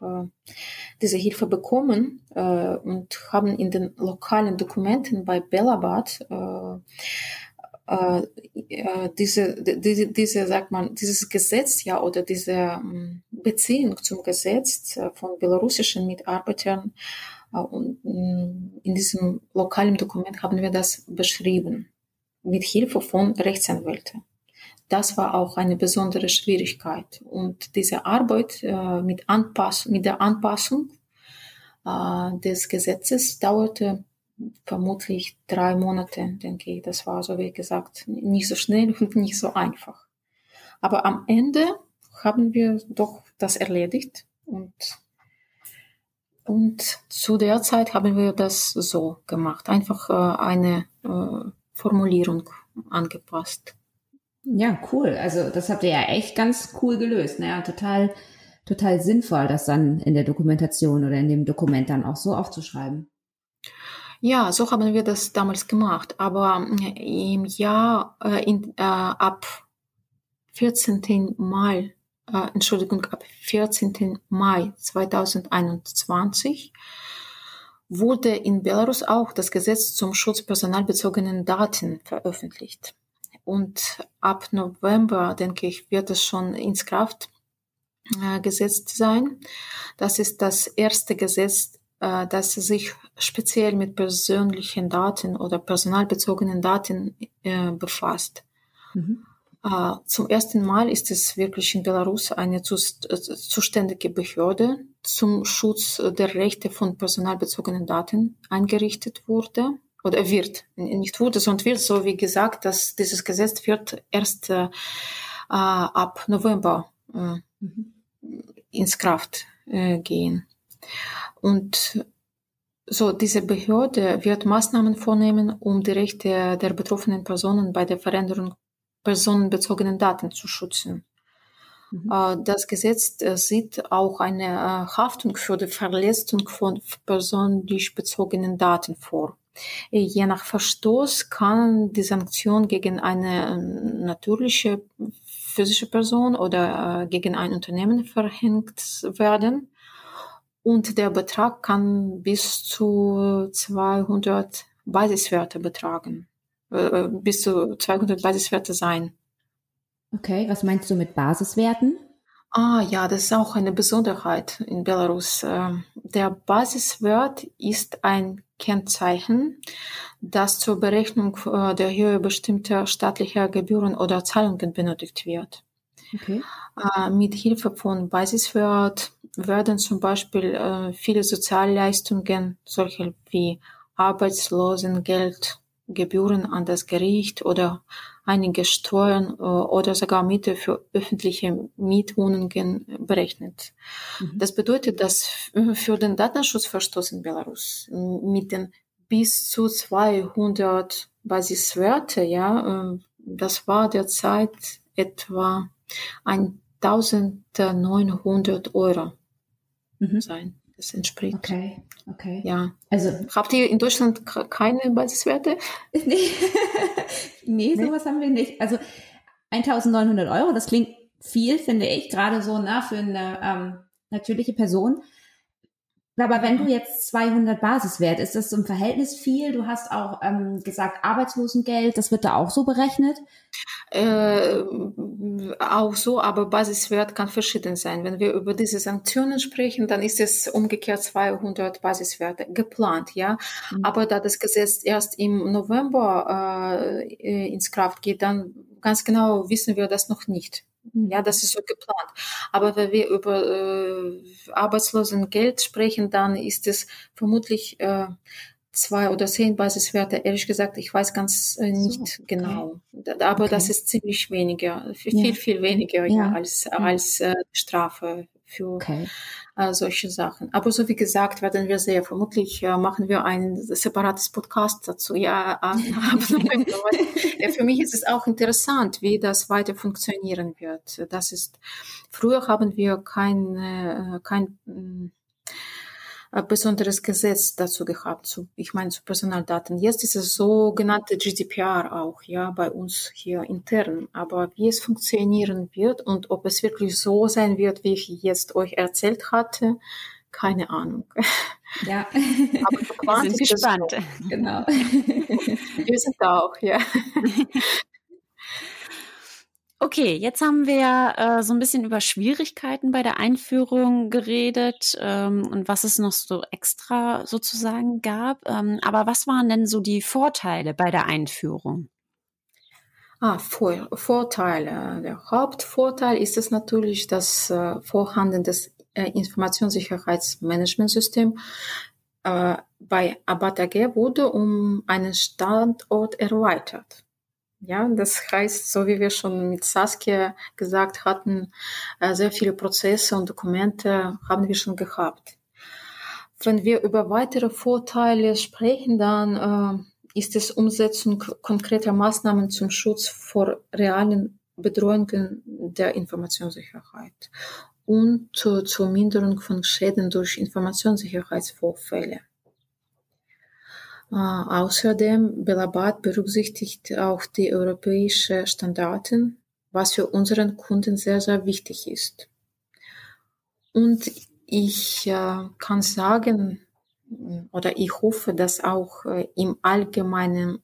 diese Hilfe bekommen und haben in den lokalen Dokumenten bei Belabad äh, äh, äh, diese, diese, diese, sagt man, dieses Gesetz, ja, oder diese ähm, Beziehung zum Gesetz äh, von belarussischen Mitarbeitern und mm, in diesem lokalen Dokument haben wir das beschrieben mit Hilfe von Rechtsanwälten. Das war auch eine besondere Schwierigkeit. Und diese Arbeit äh, mit, Anpass mit der Anpassung äh, des Gesetzes dauerte vermutlich drei Monate, denke ich. Das war so, wie gesagt, nicht so schnell und nicht so einfach. Aber am Ende haben wir doch das erledigt und und zu der Zeit haben wir das so gemacht, einfach äh, eine äh, Formulierung angepasst. Ja, cool. Also das habt ihr ja echt ganz cool gelöst. Naja, ne? total, total sinnvoll, das dann in der Dokumentation oder in dem Dokument dann auch so aufzuschreiben. Ja, so haben wir das damals gemacht. Aber im Jahr äh, in, äh, ab 14. Mai, äh, Entschuldigung, ab 14. Mai 2021 wurde in Belarus auch das Gesetz zum Schutz personalbezogenen Daten veröffentlicht. Und ab November, denke ich, wird es schon ins Kraft äh, gesetzt sein. Das ist das erste Gesetz äh, das sich speziell mit persönlichen Daten oder personalbezogenen Daten äh, befasst. Mhm. Äh, zum ersten Mal ist es wirklich in Belarus eine zuständige Behörde zum Schutz der Rechte von personalbezogenen Daten eingerichtet wurde oder wird, nicht wurde, sondern wird, so wie gesagt, dass dieses Gesetz wird erst äh, ab November äh, mhm. ins Kraft äh, gehen. Und so, diese Behörde wird Maßnahmen vornehmen, um die Rechte der betroffenen Personen bei der Veränderung personenbezogenen Daten zu schützen. Mhm. Äh, das Gesetz äh, sieht auch eine äh, Haftung für die Verletzung von persönlich bezogenen Daten vor. Je nach Verstoß kann die Sanktion gegen eine natürliche physische Person oder gegen ein Unternehmen verhängt werden und der Betrag kann bis zu 200 Basiswerte betragen, äh, bis zu 200 Basiswerte sein. Okay, was meinst du mit Basiswerten? Ah ja, das ist auch eine Besonderheit in Belarus. Ähm, der Basiswert ist ein Kennzeichen, das zur Berechnung äh, der Höhe bestimmter staatlicher Gebühren oder Zahlungen benötigt wird. Okay. Äh, mit Hilfe von Basiswert werden zum Beispiel äh, viele Sozialleistungen, solche wie Arbeitslosengeld, Gebühren an das Gericht oder einige Steuern äh, oder sogar Miete für öffentliche Mietwohnungen berechnet. Mhm. Das bedeutet, dass für den Datenschutzverstoß in Belarus mit den bis zu 200 Basiswerte, ja, äh, das war derzeit etwa 1900 Euro mhm. sein. Das entspricht. Okay, okay. Ja. Also habt ihr in Deutschland keine Basiswerte? nee. nee, sowas haben wir nicht. Also 1900 Euro, das klingt viel, finde ich, gerade so na, für eine ähm, natürliche Person. Aber wenn du jetzt 200 Basiswert, ist das im Verhältnis viel? Du hast auch ähm, gesagt, Arbeitslosengeld, das wird da auch so berechnet? Äh, auch so, aber Basiswert kann verschieden sein. Wenn wir über diese Sanktionen sprechen, dann ist es umgekehrt 200 Basiswerte geplant, ja. Mhm. Aber da das Gesetz erst im November äh, ins Kraft geht, dann ganz genau wissen wir das noch nicht. Ja, das ist so geplant. Aber wenn wir über äh, Arbeitslosengeld sprechen, dann ist es vermutlich äh, zwei oder zehn Basiswerte. Ehrlich gesagt, ich weiß ganz äh, nicht so, okay. genau. Aber okay. das ist ziemlich weniger, viel, ja. viel weniger ja. ja als, als äh, Strafe für okay. äh, solche Sachen. Aber so wie gesagt, werden wir sehr vermutlich äh, machen wir ein separates Podcast dazu. Ja, ja, für mich ist es auch interessant, wie das weiter funktionieren wird. Das ist früher haben wir kein äh, kein äh, besonderes Gesetz dazu gehabt, zu, ich meine zu Personaldaten. Jetzt ist es sogenannte GDPR auch, ja, bei uns hier intern. Aber wie es funktionieren wird und ob es wirklich so sein wird, wie ich jetzt euch erzählt hatte, keine Ahnung. Ja, aber wir sind gespannt. So. Genau. wir sind da auch, ja. Okay, jetzt haben wir äh, so ein bisschen über Schwierigkeiten bei der Einführung geredet ähm, und was es noch so extra sozusagen gab. Ähm, aber was waren denn so die Vorteile bei der Einführung? Ah, Vor Vorteile. Der Hauptvorteil ist es natürlich das äh, Vorhanden des äh, Informationssicherheitsmanagementsystem äh, bei Abat AG wurde um einen Standort erweitert. Ja, das heißt, so wie wir schon mit Saskia gesagt hatten, äh, sehr viele Prozesse und Dokumente haben wir schon gehabt. Wenn wir über weitere Vorteile sprechen, dann äh, ist es Umsetzung konkreter Maßnahmen zum Schutz vor realen Bedrohungen der Informationssicherheit und äh, zur Minderung von Schäden durch Informationssicherheitsvorfälle. Außerdem Belabat berücksichtigt auch die europäischen Standarten, was für unseren Kunden sehr, sehr wichtig ist. Und ich äh, kann sagen, oder ich hoffe, dass auch äh, im Allgemeinen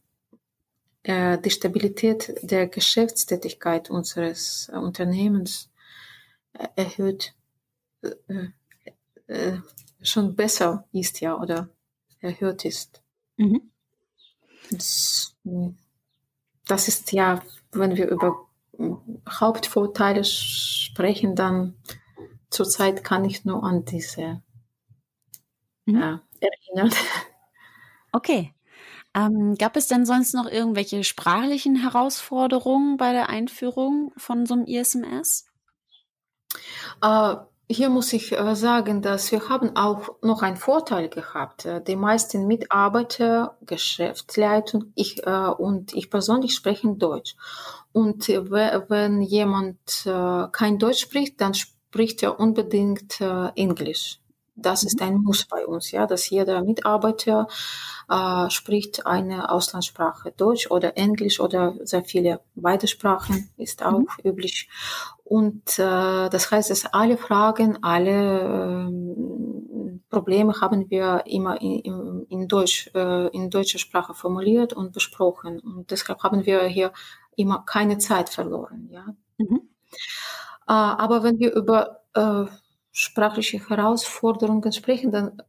äh, die Stabilität der Geschäftstätigkeit unseres äh, Unternehmens erhöht, schon besser ist, ja, oder erhöht ist. Mhm. Das, das ist ja, wenn wir über Hauptvorteile sprechen, dann zurzeit kann ich nur an diese mhm. äh, erinnern. Okay. Ähm, gab es denn sonst noch irgendwelche sprachlichen Herausforderungen bei der Einführung von so einem ISMS? Äh, hier muss ich äh, sagen, dass wir haben auch noch einen Vorteil gehabt. Äh, die meisten Mitarbeiter, Geschäftsleitung ich, äh, und ich persönlich sprechen Deutsch. Und wenn jemand kein Deutsch spricht, dann spricht er unbedingt Englisch. Das ist mhm. ein Muss bei uns, ja, dass jeder Mitarbeiter äh, spricht eine Auslandssprache, Deutsch oder Englisch oder sehr viele beide Sprachen ist auch mhm. üblich. Und äh, das heißt, dass alle Fragen, alle äh, Probleme haben wir immer in, in Deutsch, äh, in deutscher Sprache formuliert und besprochen. Und deshalb haben wir hier immer keine Zeit verloren, ja. Mhm. Äh, aber wenn wir über äh, sprachliche Herausforderungen sprechen, dann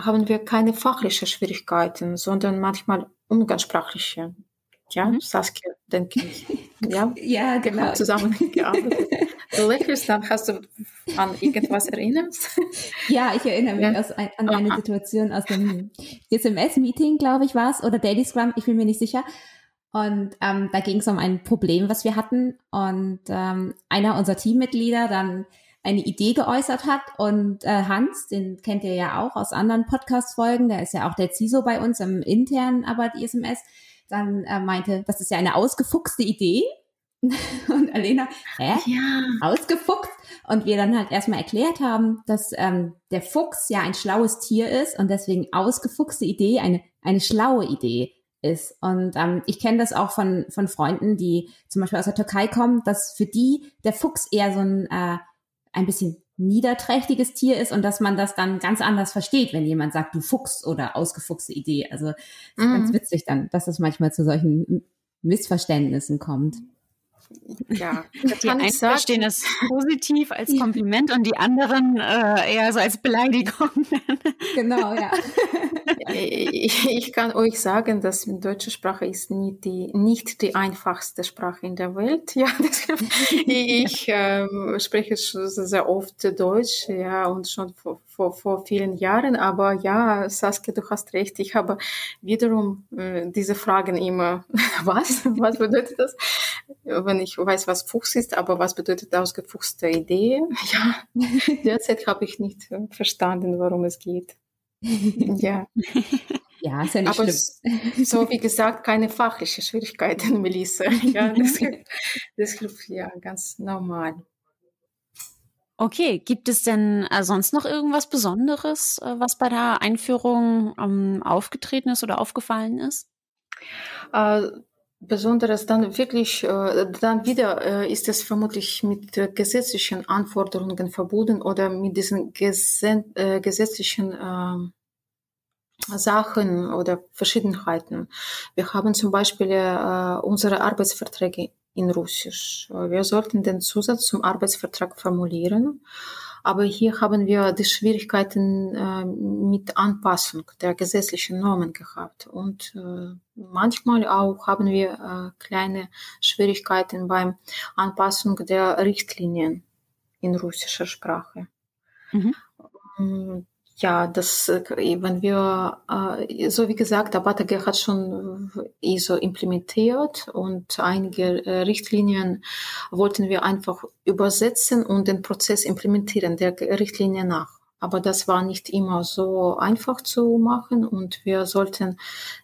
haben wir keine fachlichen Schwierigkeiten, sondern manchmal umgangssprachliche. Ja, mhm. Saskia, denke ich. Ja, ja genau. Zusammengearbeitet. Du lächelst, dann hast du an irgendwas erinnert? Ja, ich erinnere mich ja. aus, an eine Situation aus dem SMS-Meeting, glaube ich, war es, oder Daily Scrum, ich bin mir nicht sicher. Und ähm, da ging es um ein Problem, was wir hatten. Und ähm, einer unserer Teammitglieder dann eine Idee geäußert hat. Und äh, Hans, den kennt ihr ja auch aus anderen Podcast-Folgen, der ist ja auch der CISO bei uns im internen Arbeit ISMS, dann äh, meinte, das ist ja eine ausgefuchste Idee. Und Alena, hä? Ja. Ausgefuchst? Und wir dann halt erstmal erklärt haben, dass ähm, der Fuchs ja ein schlaues Tier ist und deswegen ausgefuchste Idee eine, eine schlaue Idee ist. Und ähm, ich kenne das auch von, von Freunden, die zum Beispiel aus der Türkei kommen, dass für die der Fuchs eher so ein äh, ein bisschen niederträchtiges Tier ist und dass man das dann ganz anders versteht, wenn jemand sagt, du Fuchs oder ausgefuchste Idee. Also mm. ganz mhm. witzig dann, dass es manchmal zu solchen Missverständnissen kommt. Ja, die einen verstehen es positiv als Kompliment und die anderen äh, eher so als Beleidigung. genau, ja. ich, ich, kann euch sagen, dass die deutsche Sprache ist nicht die, nicht die einfachste Sprache in der Welt. Ja, ich äh, spreche sehr oft Deutsch, ja, und schon vor, vor, vor vielen Jahren. Aber ja, Saskia, du hast recht. Ich habe wiederum äh, diese Fragen immer. Was? Was bedeutet das? Wenn ich weiß, was Fuchs ist, aber was bedeutet ausgefuchste Idee? Ja, derzeit habe ich nicht verstanden, worum es geht. Ja. Ja, ist ja nicht Aber schlimm. so wie gesagt, keine fachliche Schwierigkeiten, Melissa. Ja, das, das ja ganz normal. Okay, gibt es denn äh, sonst noch irgendwas Besonderes, äh, was bei der Einführung ähm, aufgetreten ist oder aufgefallen ist? Äh, Besonderes dann wirklich, äh, dann wieder ist es vermutlich mit gesetzlichen Anforderungen verbunden oder mit diesen äh, gesetzlichen ähm, Sachen oder Verschiedenheiten. Wir haben zum Beispiel unsere Arbeitsverträge in Russisch. Wir sollten den Zusatz zum Arbeitsvertrag formulieren aber hier haben wir die Schwierigkeiten äh, mit Anpassung der gesetzlichen Normen gehabt. Und äh, manchmal auch haben wir äh, kleine Schwierigkeiten beim Anpassung der Richtlinien in russischer Sprache. Mhm. Ja, das, äh, wenn wir, äh, so wie gesagt, ABATAG hat schon ISO implementiert und einige äh, Richtlinien wollten wir einfach übersetzen und den Prozess implementieren, der Richtlinie nach. Aber das war nicht immer so einfach zu machen und wir sollten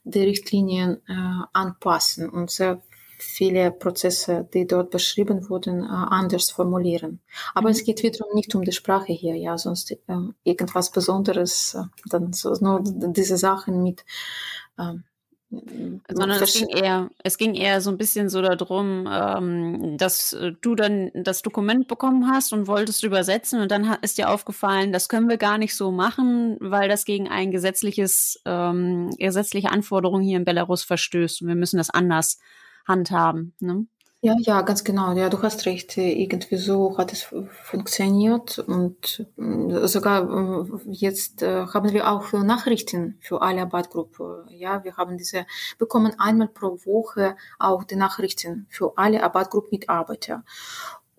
die Richtlinien äh, anpassen und sehr viele Prozesse, die dort beschrieben wurden, äh, anders formulieren. Aber mhm. es geht wiederum nicht um die Sprache hier, ja, sonst äh, irgendwas Besonderes, äh, dann so, nur diese Sachen mit ähm, sondern es ging eher, es ging eher so ein bisschen so darum, ähm, dass du dann das Dokument bekommen hast und wolltest übersetzen und dann ist dir aufgefallen, das können wir gar nicht so machen, weil das gegen ein gesetzliches, ähm, gesetzliche Anforderung hier in Belarus verstößt und wir müssen das anders handhaben. Ne? Ja, ja, ganz genau. Ja, du hast recht. Irgendwie so hat es funktioniert und äh, sogar äh, jetzt äh, haben wir auch Nachrichten für alle Arbeitgruppen. Ja, wir haben diese bekommen einmal pro Woche auch die Nachrichten für alle Arbeitgruppen-Mitarbeiter.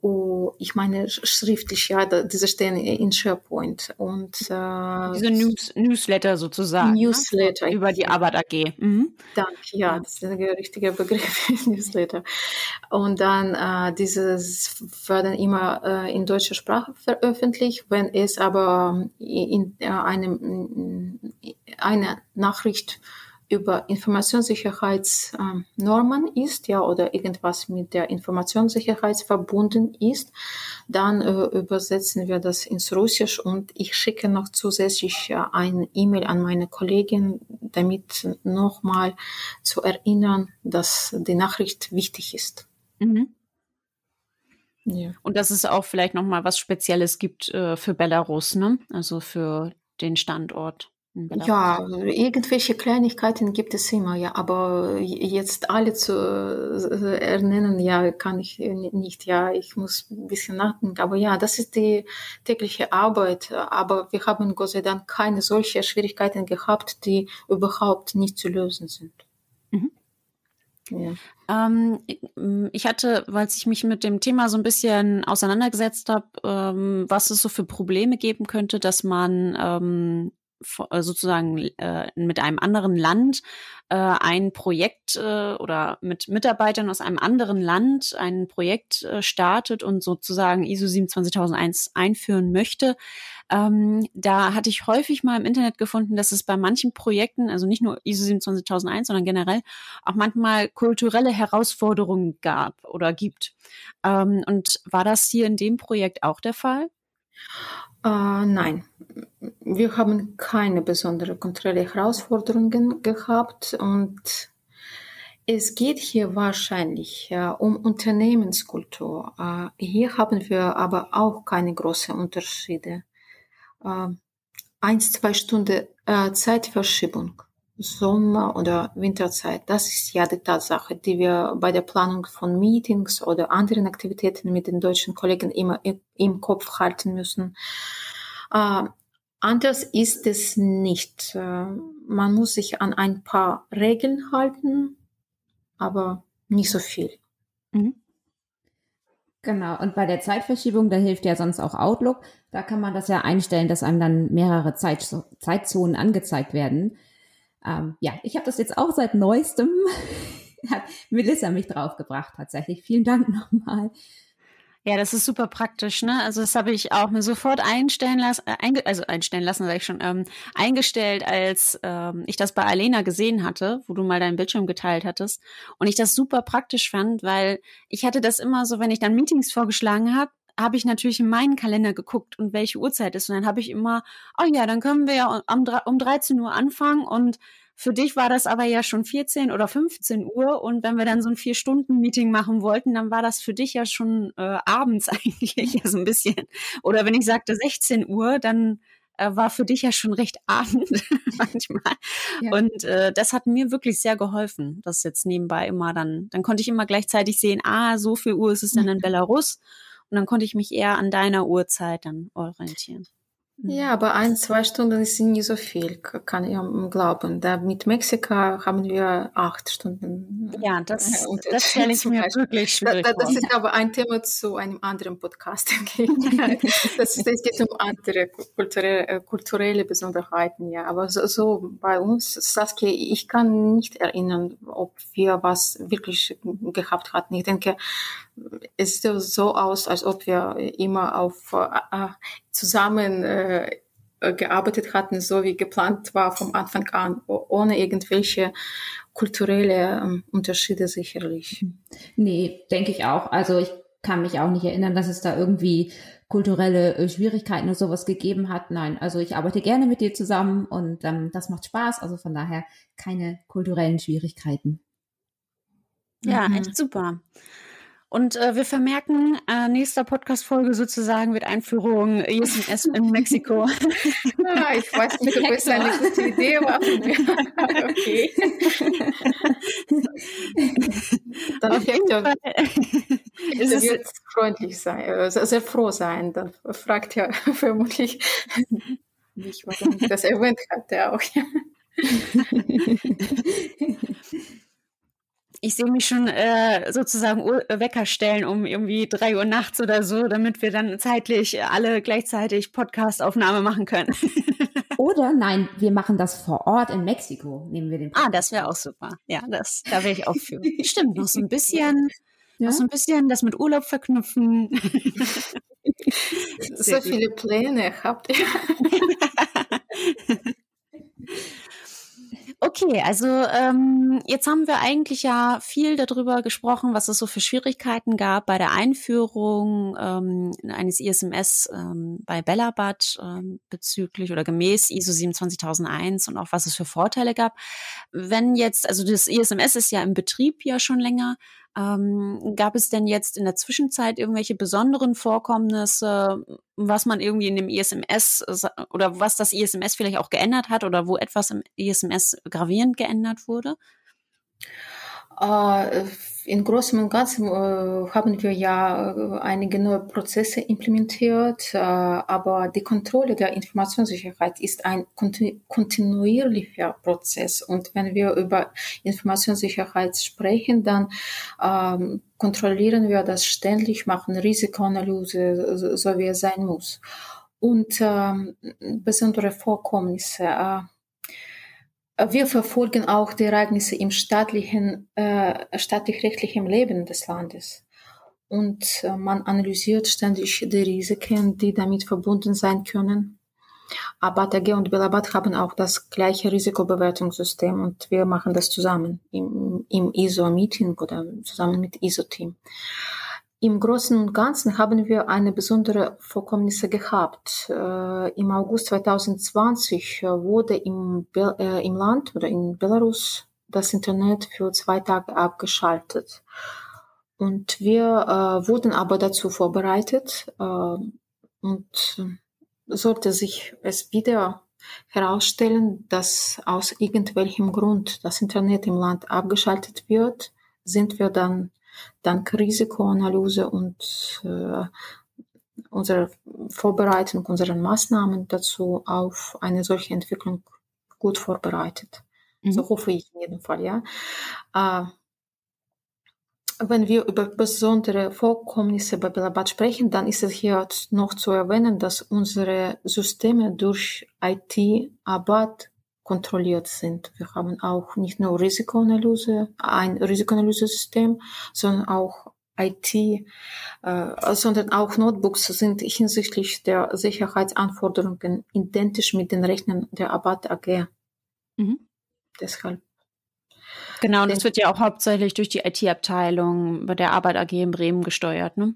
Oh, ich meine schriftlich, ja, diese stehen in SharePoint und äh, diese News, Newsletter sozusagen ne? Newsletter ne? über die Arbeit AG. Mhm. Danke, ja, das ist der richtige Begriff Newsletter. Und dann äh, dieses werden immer äh, in deutscher Sprache veröffentlicht, wenn es aber in, in äh, einem eine Nachricht über Informationssicherheitsnormen ist, ja, oder irgendwas mit der Informationssicherheit verbunden ist, dann äh, übersetzen wir das ins Russisch und ich schicke noch zusätzlich äh, ein E-Mail an meine Kollegin, damit nochmal zu erinnern, dass die Nachricht wichtig ist. Mhm. Ja. Und dass es auch vielleicht nochmal was Spezielles gibt äh, für Belarus, ne? Also für den Standort. Ja, irgendwelche Kleinigkeiten gibt es immer, ja, aber jetzt alle zu äh, ernennen, ja, kann ich nicht, ja, ich muss ein bisschen nachdenken, aber ja, das ist die tägliche Arbeit, aber wir haben Gott sei Dank keine solche Schwierigkeiten gehabt, die überhaupt nicht zu lösen sind. Mhm. Ja. Ähm, ich hatte, weil ich mich mit dem Thema so ein bisschen auseinandergesetzt habe, ähm, was es so für Probleme geben könnte, dass man ähm, äh, sozusagen äh, mit einem anderen Land äh, ein Projekt äh, oder mit Mitarbeitern aus einem anderen Land ein Projekt äh, startet und sozusagen ISO 27001 einführen möchte. Ähm, da hatte ich häufig mal im Internet gefunden, dass es bei manchen Projekten, also nicht nur ISO 27001, sondern generell auch manchmal kulturelle Herausforderungen gab oder gibt. Ähm, und war das hier in dem Projekt auch der Fall? Äh, nein, wir haben keine besondere kulturelle Herausforderungen gehabt und es geht hier wahrscheinlich äh, um Unternehmenskultur. Äh, hier haben wir aber auch keine großen Unterschiede. Äh, eins, zwei Stunden äh, Zeitverschiebung, Sommer- oder Winterzeit, das ist ja die Tatsache, die wir bei der Planung von Meetings oder anderen Aktivitäten mit den deutschen Kollegen immer im Kopf halten müssen. Äh, anders ist es nicht. Äh, man muss sich an ein paar Regeln halten, aber nicht so viel. Mhm. Genau, und bei der Zeitverschiebung, da hilft ja sonst auch Outlook. Da kann man das ja einstellen, dass einem dann mehrere Zeit, Zeitzonen angezeigt werden. Ähm, ja, ich habe das jetzt auch seit neuestem, hat Melissa mich draufgebracht tatsächlich. Vielen Dank nochmal. Ja, das ist super praktisch, ne? Also das habe ich auch mir sofort einstellen lassen, äh, also einstellen lassen, sage ich schon, ähm, eingestellt, als ähm, ich das bei Alena gesehen hatte, wo du mal deinen Bildschirm geteilt hattest. Und ich das super praktisch fand, weil ich hatte das immer so, wenn ich dann Meetings vorgeschlagen habe, habe ich natürlich in meinen Kalender geguckt und welche Uhrzeit ist. Und dann habe ich immer, oh ja, dann können wir ja um, um 13 Uhr anfangen und für dich war das aber ja schon 14 oder 15 Uhr und wenn wir dann so ein Vier-Stunden-Meeting machen wollten, dann war das für dich ja schon äh, abends eigentlich ja so ein bisschen. Oder wenn ich sagte 16 Uhr, dann äh, war für dich ja schon recht abend manchmal. Ja. Und äh, das hat mir wirklich sehr geholfen, das jetzt nebenbei immer dann, dann konnte ich immer gleichzeitig sehen, ah, so viel Uhr ist es dann in mhm. Belarus. Und dann konnte ich mich eher an deiner Uhrzeit dann orientieren. Ja, aber ein, zwei Stunden ist nie so viel, kann ich glauben. Da mit Mexiko haben wir acht Stunden. Ja, das, das stelle ich mir wirklich schwierig da, Das ist aber ein Thema zu einem anderen Podcast. das, das geht um andere kulturelle, äh, kulturelle Besonderheiten, ja. Aber so, so bei uns, Saskia, ich kann nicht erinnern, ob wir was wirklich gehabt hatten. Ich denke, es sieht so aus, als ob wir immer auf äh, zusammen äh, gearbeitet hatten, so wie geplant war vom Anfang an, ohne irgendwelche kulturelle ähm, Unterschiede sicherlich. Nee, denke ich auch. Also ich kann mich auch nicht erinnern, dass es da irgendwie kulturelle äh, Schwierigkeiten oder sowas gegeben hat. Nein, also ich arbeite gerne mit dir zusammen und ähm, das macht Spaß. Also von daher keine kulturellen Schwierigkeiten. Ja, mhm. echt super. Und äh, wir vermerken, äh, nächster Podcast-Folge sozusagen mit Einführung ISMS in Mexiko. ah, ich weiß nicht, ob es eine gute Idee war. okay. Dann Auf jeden Fall. ist es wird freundlich sein, äh, sehr froh sein. Dann fragt er vermutlich mich, warum ich das erwähnt hatte auch. Ich sehe mich schon äh, sozusagen Wecker stellen um irgendwie drei Uhr nachts oder so, damit wir dann zeitlich alle gleichzeitig Podcast-Aufnahme machen können. oder nein, wir machen das vor Ort in Mexiko. Nehmen wir den. Podcast. Ah, das wäre auch super. Ja, das, da wäre ich auch für. Stimmt, noch so ein bisschen, ja? noch so ein bisschen das mit Urlaub verknüpfen. so viele Pläne habt ihr. Okay, also ähm, jetzt haben wir eigentlich ja viel darüber gesprochen, was es so für Schwierigkeiten gab bei der Einführung ähm, eines ISMS ähm, bei Bellabad ähm, bezüglich oder gemäß ISO 27001 und auch was es für Vorteile gab. Wenn jetzt, also das ISMS ist ja im Betrieb ja schon länger, ähm, gab es denn jetzt in der Zwischenzeit irgendwelche besonderen Vorkommnisse, was man irgendwie in dem ISMS oder was das ISMS vielleicht auch geändert hat oder wo etwas im ISMS gravierend geändert wurde? Äh, in Großem und Ganzen äh, haben wir ja äh, einige neue Prozesse implementiert, aber die Kontrolle der Informationssicherheit ist ein kontinuierlicher Prozess. Und wenn wir über Informationssicherheit sprechen, dann ähm, kontrollieren wir das ständig, machen Risikoanalyse, so wie es sein muss. Und ähm, besondere Vorkommnisse wir verfolgen auch die Ereignisse im staatlichen, äh, staatlich-rechtlichen Leben des Landes. Und äh, man analysiert ständig die Risiken, die damit verbunden sein können. Abat AG und Belabat haben auch das gleiche Risikobewertungssystem und wir machen das zusammen im, im ISO-Meeting oder zusammen mit ISO-Team. Im Großen und Ganzen haben wir eine besondere Vorkommnisse gehabt. Äh, Im August 2020 äh, wurde im, äh, im Land oder in Belarus das Internet für zwei Tage abgeschaltet. Und wir äh, wurden aber dazu vorbereitet äh, und sollte sich es wieder herausstellen, dass aus irgendwelchem Grund das Internet im Land abgeschaltet wird, sind wir dann dank Risikoanalyse und äh, unserer Vorbereitung, unseren Maßnahmen dazu auf eine solche Entwicklung gut vorbereitet. Mhm. So hoffe ich in jedem Fall, ja. Äh, wenn wir über besondere Vorkommnisse bei Belabat sprechen, dann ist es hier noch zu erwähnen, dass unsere Systeme durch IT-Abad kontrolliert sind. Wir haben auch nicht nur Risikoanalyse, ein Risikoanalyse-System, sondern auch IT, äh, sondern auch Notebooks sind hinsichtlich der Sicherheitsanforderungen identisch mit den Rechnern der Abad AG. Mhm. Deshalb. Genau, und das wird ja auch hauptsächlich durch die IT-Abteilung bei der Arbeit AG in Bremen gesteuert, ne?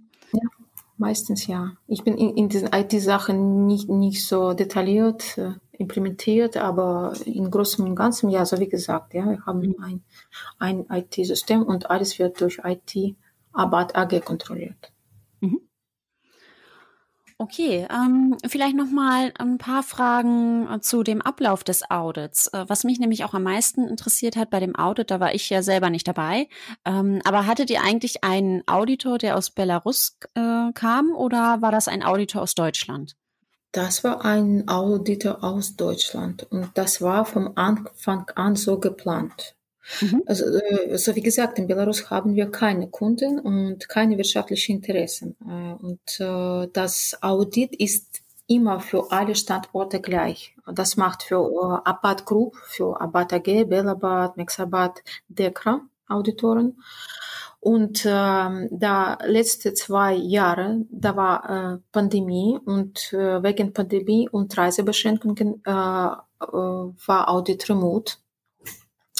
Meistens ja. Ich bin in, in diesen IT-Sachen nicht, nicht so detailliert äh, implementiert, aber in Großem und Ganzen, ja, so wie gesagt, ja, wir haben mhm. ein, ein IT-System und alles wird durch IT Abad AG kontrolliert. Okay, ähm, vielleicht noch mal ein paar Fragen äh, zu dem Ablauf des Audits. Äh, was mich nämlich auch am meisten interessiert hat bei dem Audit, da war ich ja selber nicht dabei. Ähm, aber hattet ihr eigentlich einen Auditor, der aus Belarus äh, kam, oder war das ein Auditor aus Deutschland? Das war ein Auditor aus Deutschland und das war vom Anfang an so geplant. Mhm. Also, äh, so wie gesagt, in Belarus haben wir keine Kunden und keine wirtschaftlichen Interessen. Äh, und äh, das Audit ist immer für alle Standorte gleich. Das macht für Abad Group, für Abad AG, Belabad, Mexabad, Dekra Auditoren. Und ähm, da letzte zwei Jahre, da war äh, Pandemie und äh, wegen Pandemie und Reisebeschränkungen äh, war Audit remote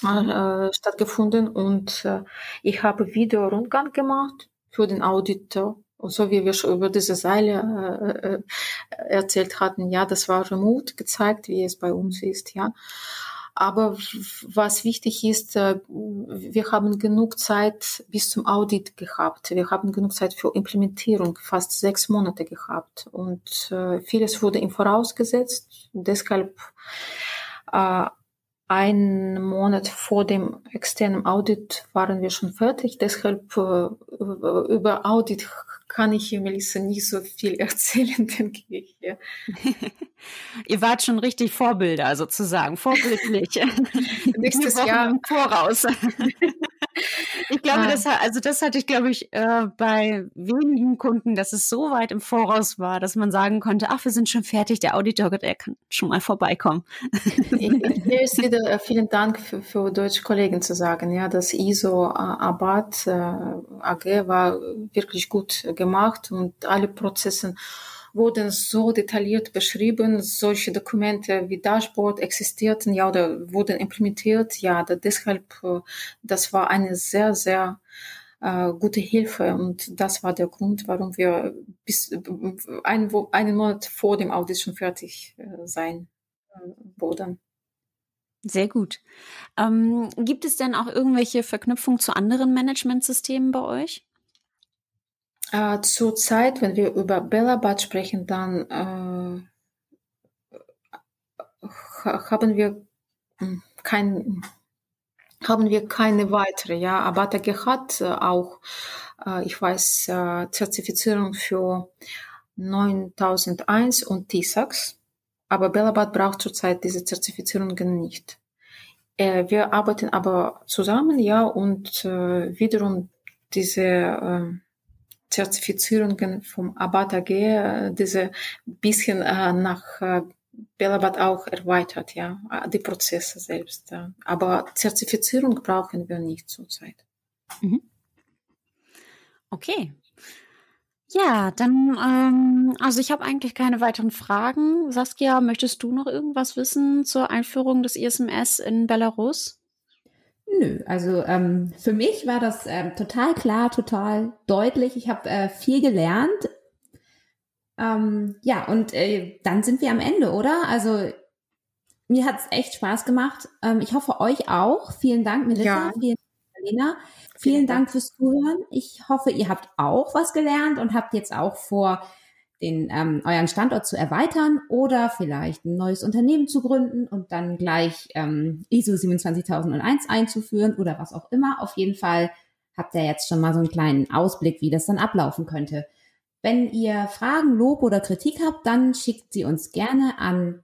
äh, stattgefunden und äh, ich habe Videorundgang gemacht für den Auditor. Und so wie wir schon über diese Seile äh, äh, erzählt hatten, ja, das war remote gezeigt, wie es bei uns ist, ja. Aber was wichtig ist, äh, wir haben genug Zeit bis zum Audit gehabt. Wir haben genug Zeit für Implementierung, fast sechs Monate gehabt. Und vieles wurde im Voraus gesetzt. Deshalb einen Monat vor dem externen Audit waren wir schon fertig. Deshalb äh, über Audit kann ich Melissa nicht so viel erzählen, denke ich. Ja. Ihr wart schon richtig Vorbilder sozusagen, vorbildlich. Nächstes Jahr im Voraus. Ich glaube, das, also das hatte ich, glaube ich, äh, bei wenigen Kunden, dass es so weit im Voraus war, dass man sagen konnte, ach, wir sind schon fertig, der Auditor, der kann schon mal vorbeikommen. Hier ist wieder äh, vielen Dank für, für deutsche Kollegen zu sagen, ja, das ISO äh, Abad äh, AG war wirklich gut gemacht und alle Prozesse wurden so detailliert beschrieben. Solche Dokumente wie Dashboard existierten ja oder wurden implementiert. Ja, da, deshalb, äh, das war eine sehr, sehr äh, gute Hilfe und das war der Grund, warum wir bis einen, einen Monat vor dem Audit schon fertig äh, sein äh, wurden. Sehr gut. Ähm, gibt es denn auch irgendwelche Verknüpfungen zu anderen Managementsystemen bei euch? Äh, Zurzeit, wenn wir über Bellabad sprechen, dann äh, haben wir hm, kein, haben wir keine weitere. Ja, Abatage hat äh, auch, äh, ich weiß, äh, Zertifizierung für 9001 und TISAX, aber Bellabad braucht zurzeit diese Zertifizierungen nicht. Äh, wir arbeiten aber zusammen, ja, und äh, wiederum diese äh, Zertifizierungen vom Abad AG, äh, diese bisschen äh, nach äh, Belabat auch erweitert, ja, die Prozesse selbst. Aber Zertifizierung brauchen wir nicht zurzeit. Mhm. Okay. Ja, dann, ähm, also ich habe eigentlich keine weiteren Fragen. Saskia, möchtest du noch irgendwas wissen zur Einführung des ISMS in Belarus? Nö, also ähm, für mich war das ähm, total klar, total deutlich. Ich habe äh, viel gelernt. Ähm, ja, und äh, dann sind wir am Ende, oder? Also mir hat's echt Spaß gemacht. Ähm, ich hoffe euch auch. Vielen Dank, Melissa. Ja. Vielen Dank, Lena. Vielen, vielen Dank fürs Zuhören. Ich hoffe, ihr habt auch was gelernt und habt jetzt auch vor, den ähm, euren Standort zu erweitern oder vielleicht ein neues Unternehmen zu gründen und dann gleich ähm, ISO 27001 einzuführen oder was auch immer. Auf jeden Fall habt ihr jetzt schon mal so einen kleinen Ausblick, wie das dann ablaufen könnte. Wenn ihr Fragen, Lob oder Kritik habt, dann schickt sie uns gerne an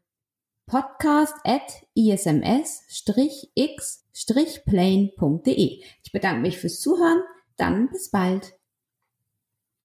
podcast.isms-x-plane.de. Ich bedanke mich fürs Zuhören. Dann bis bald.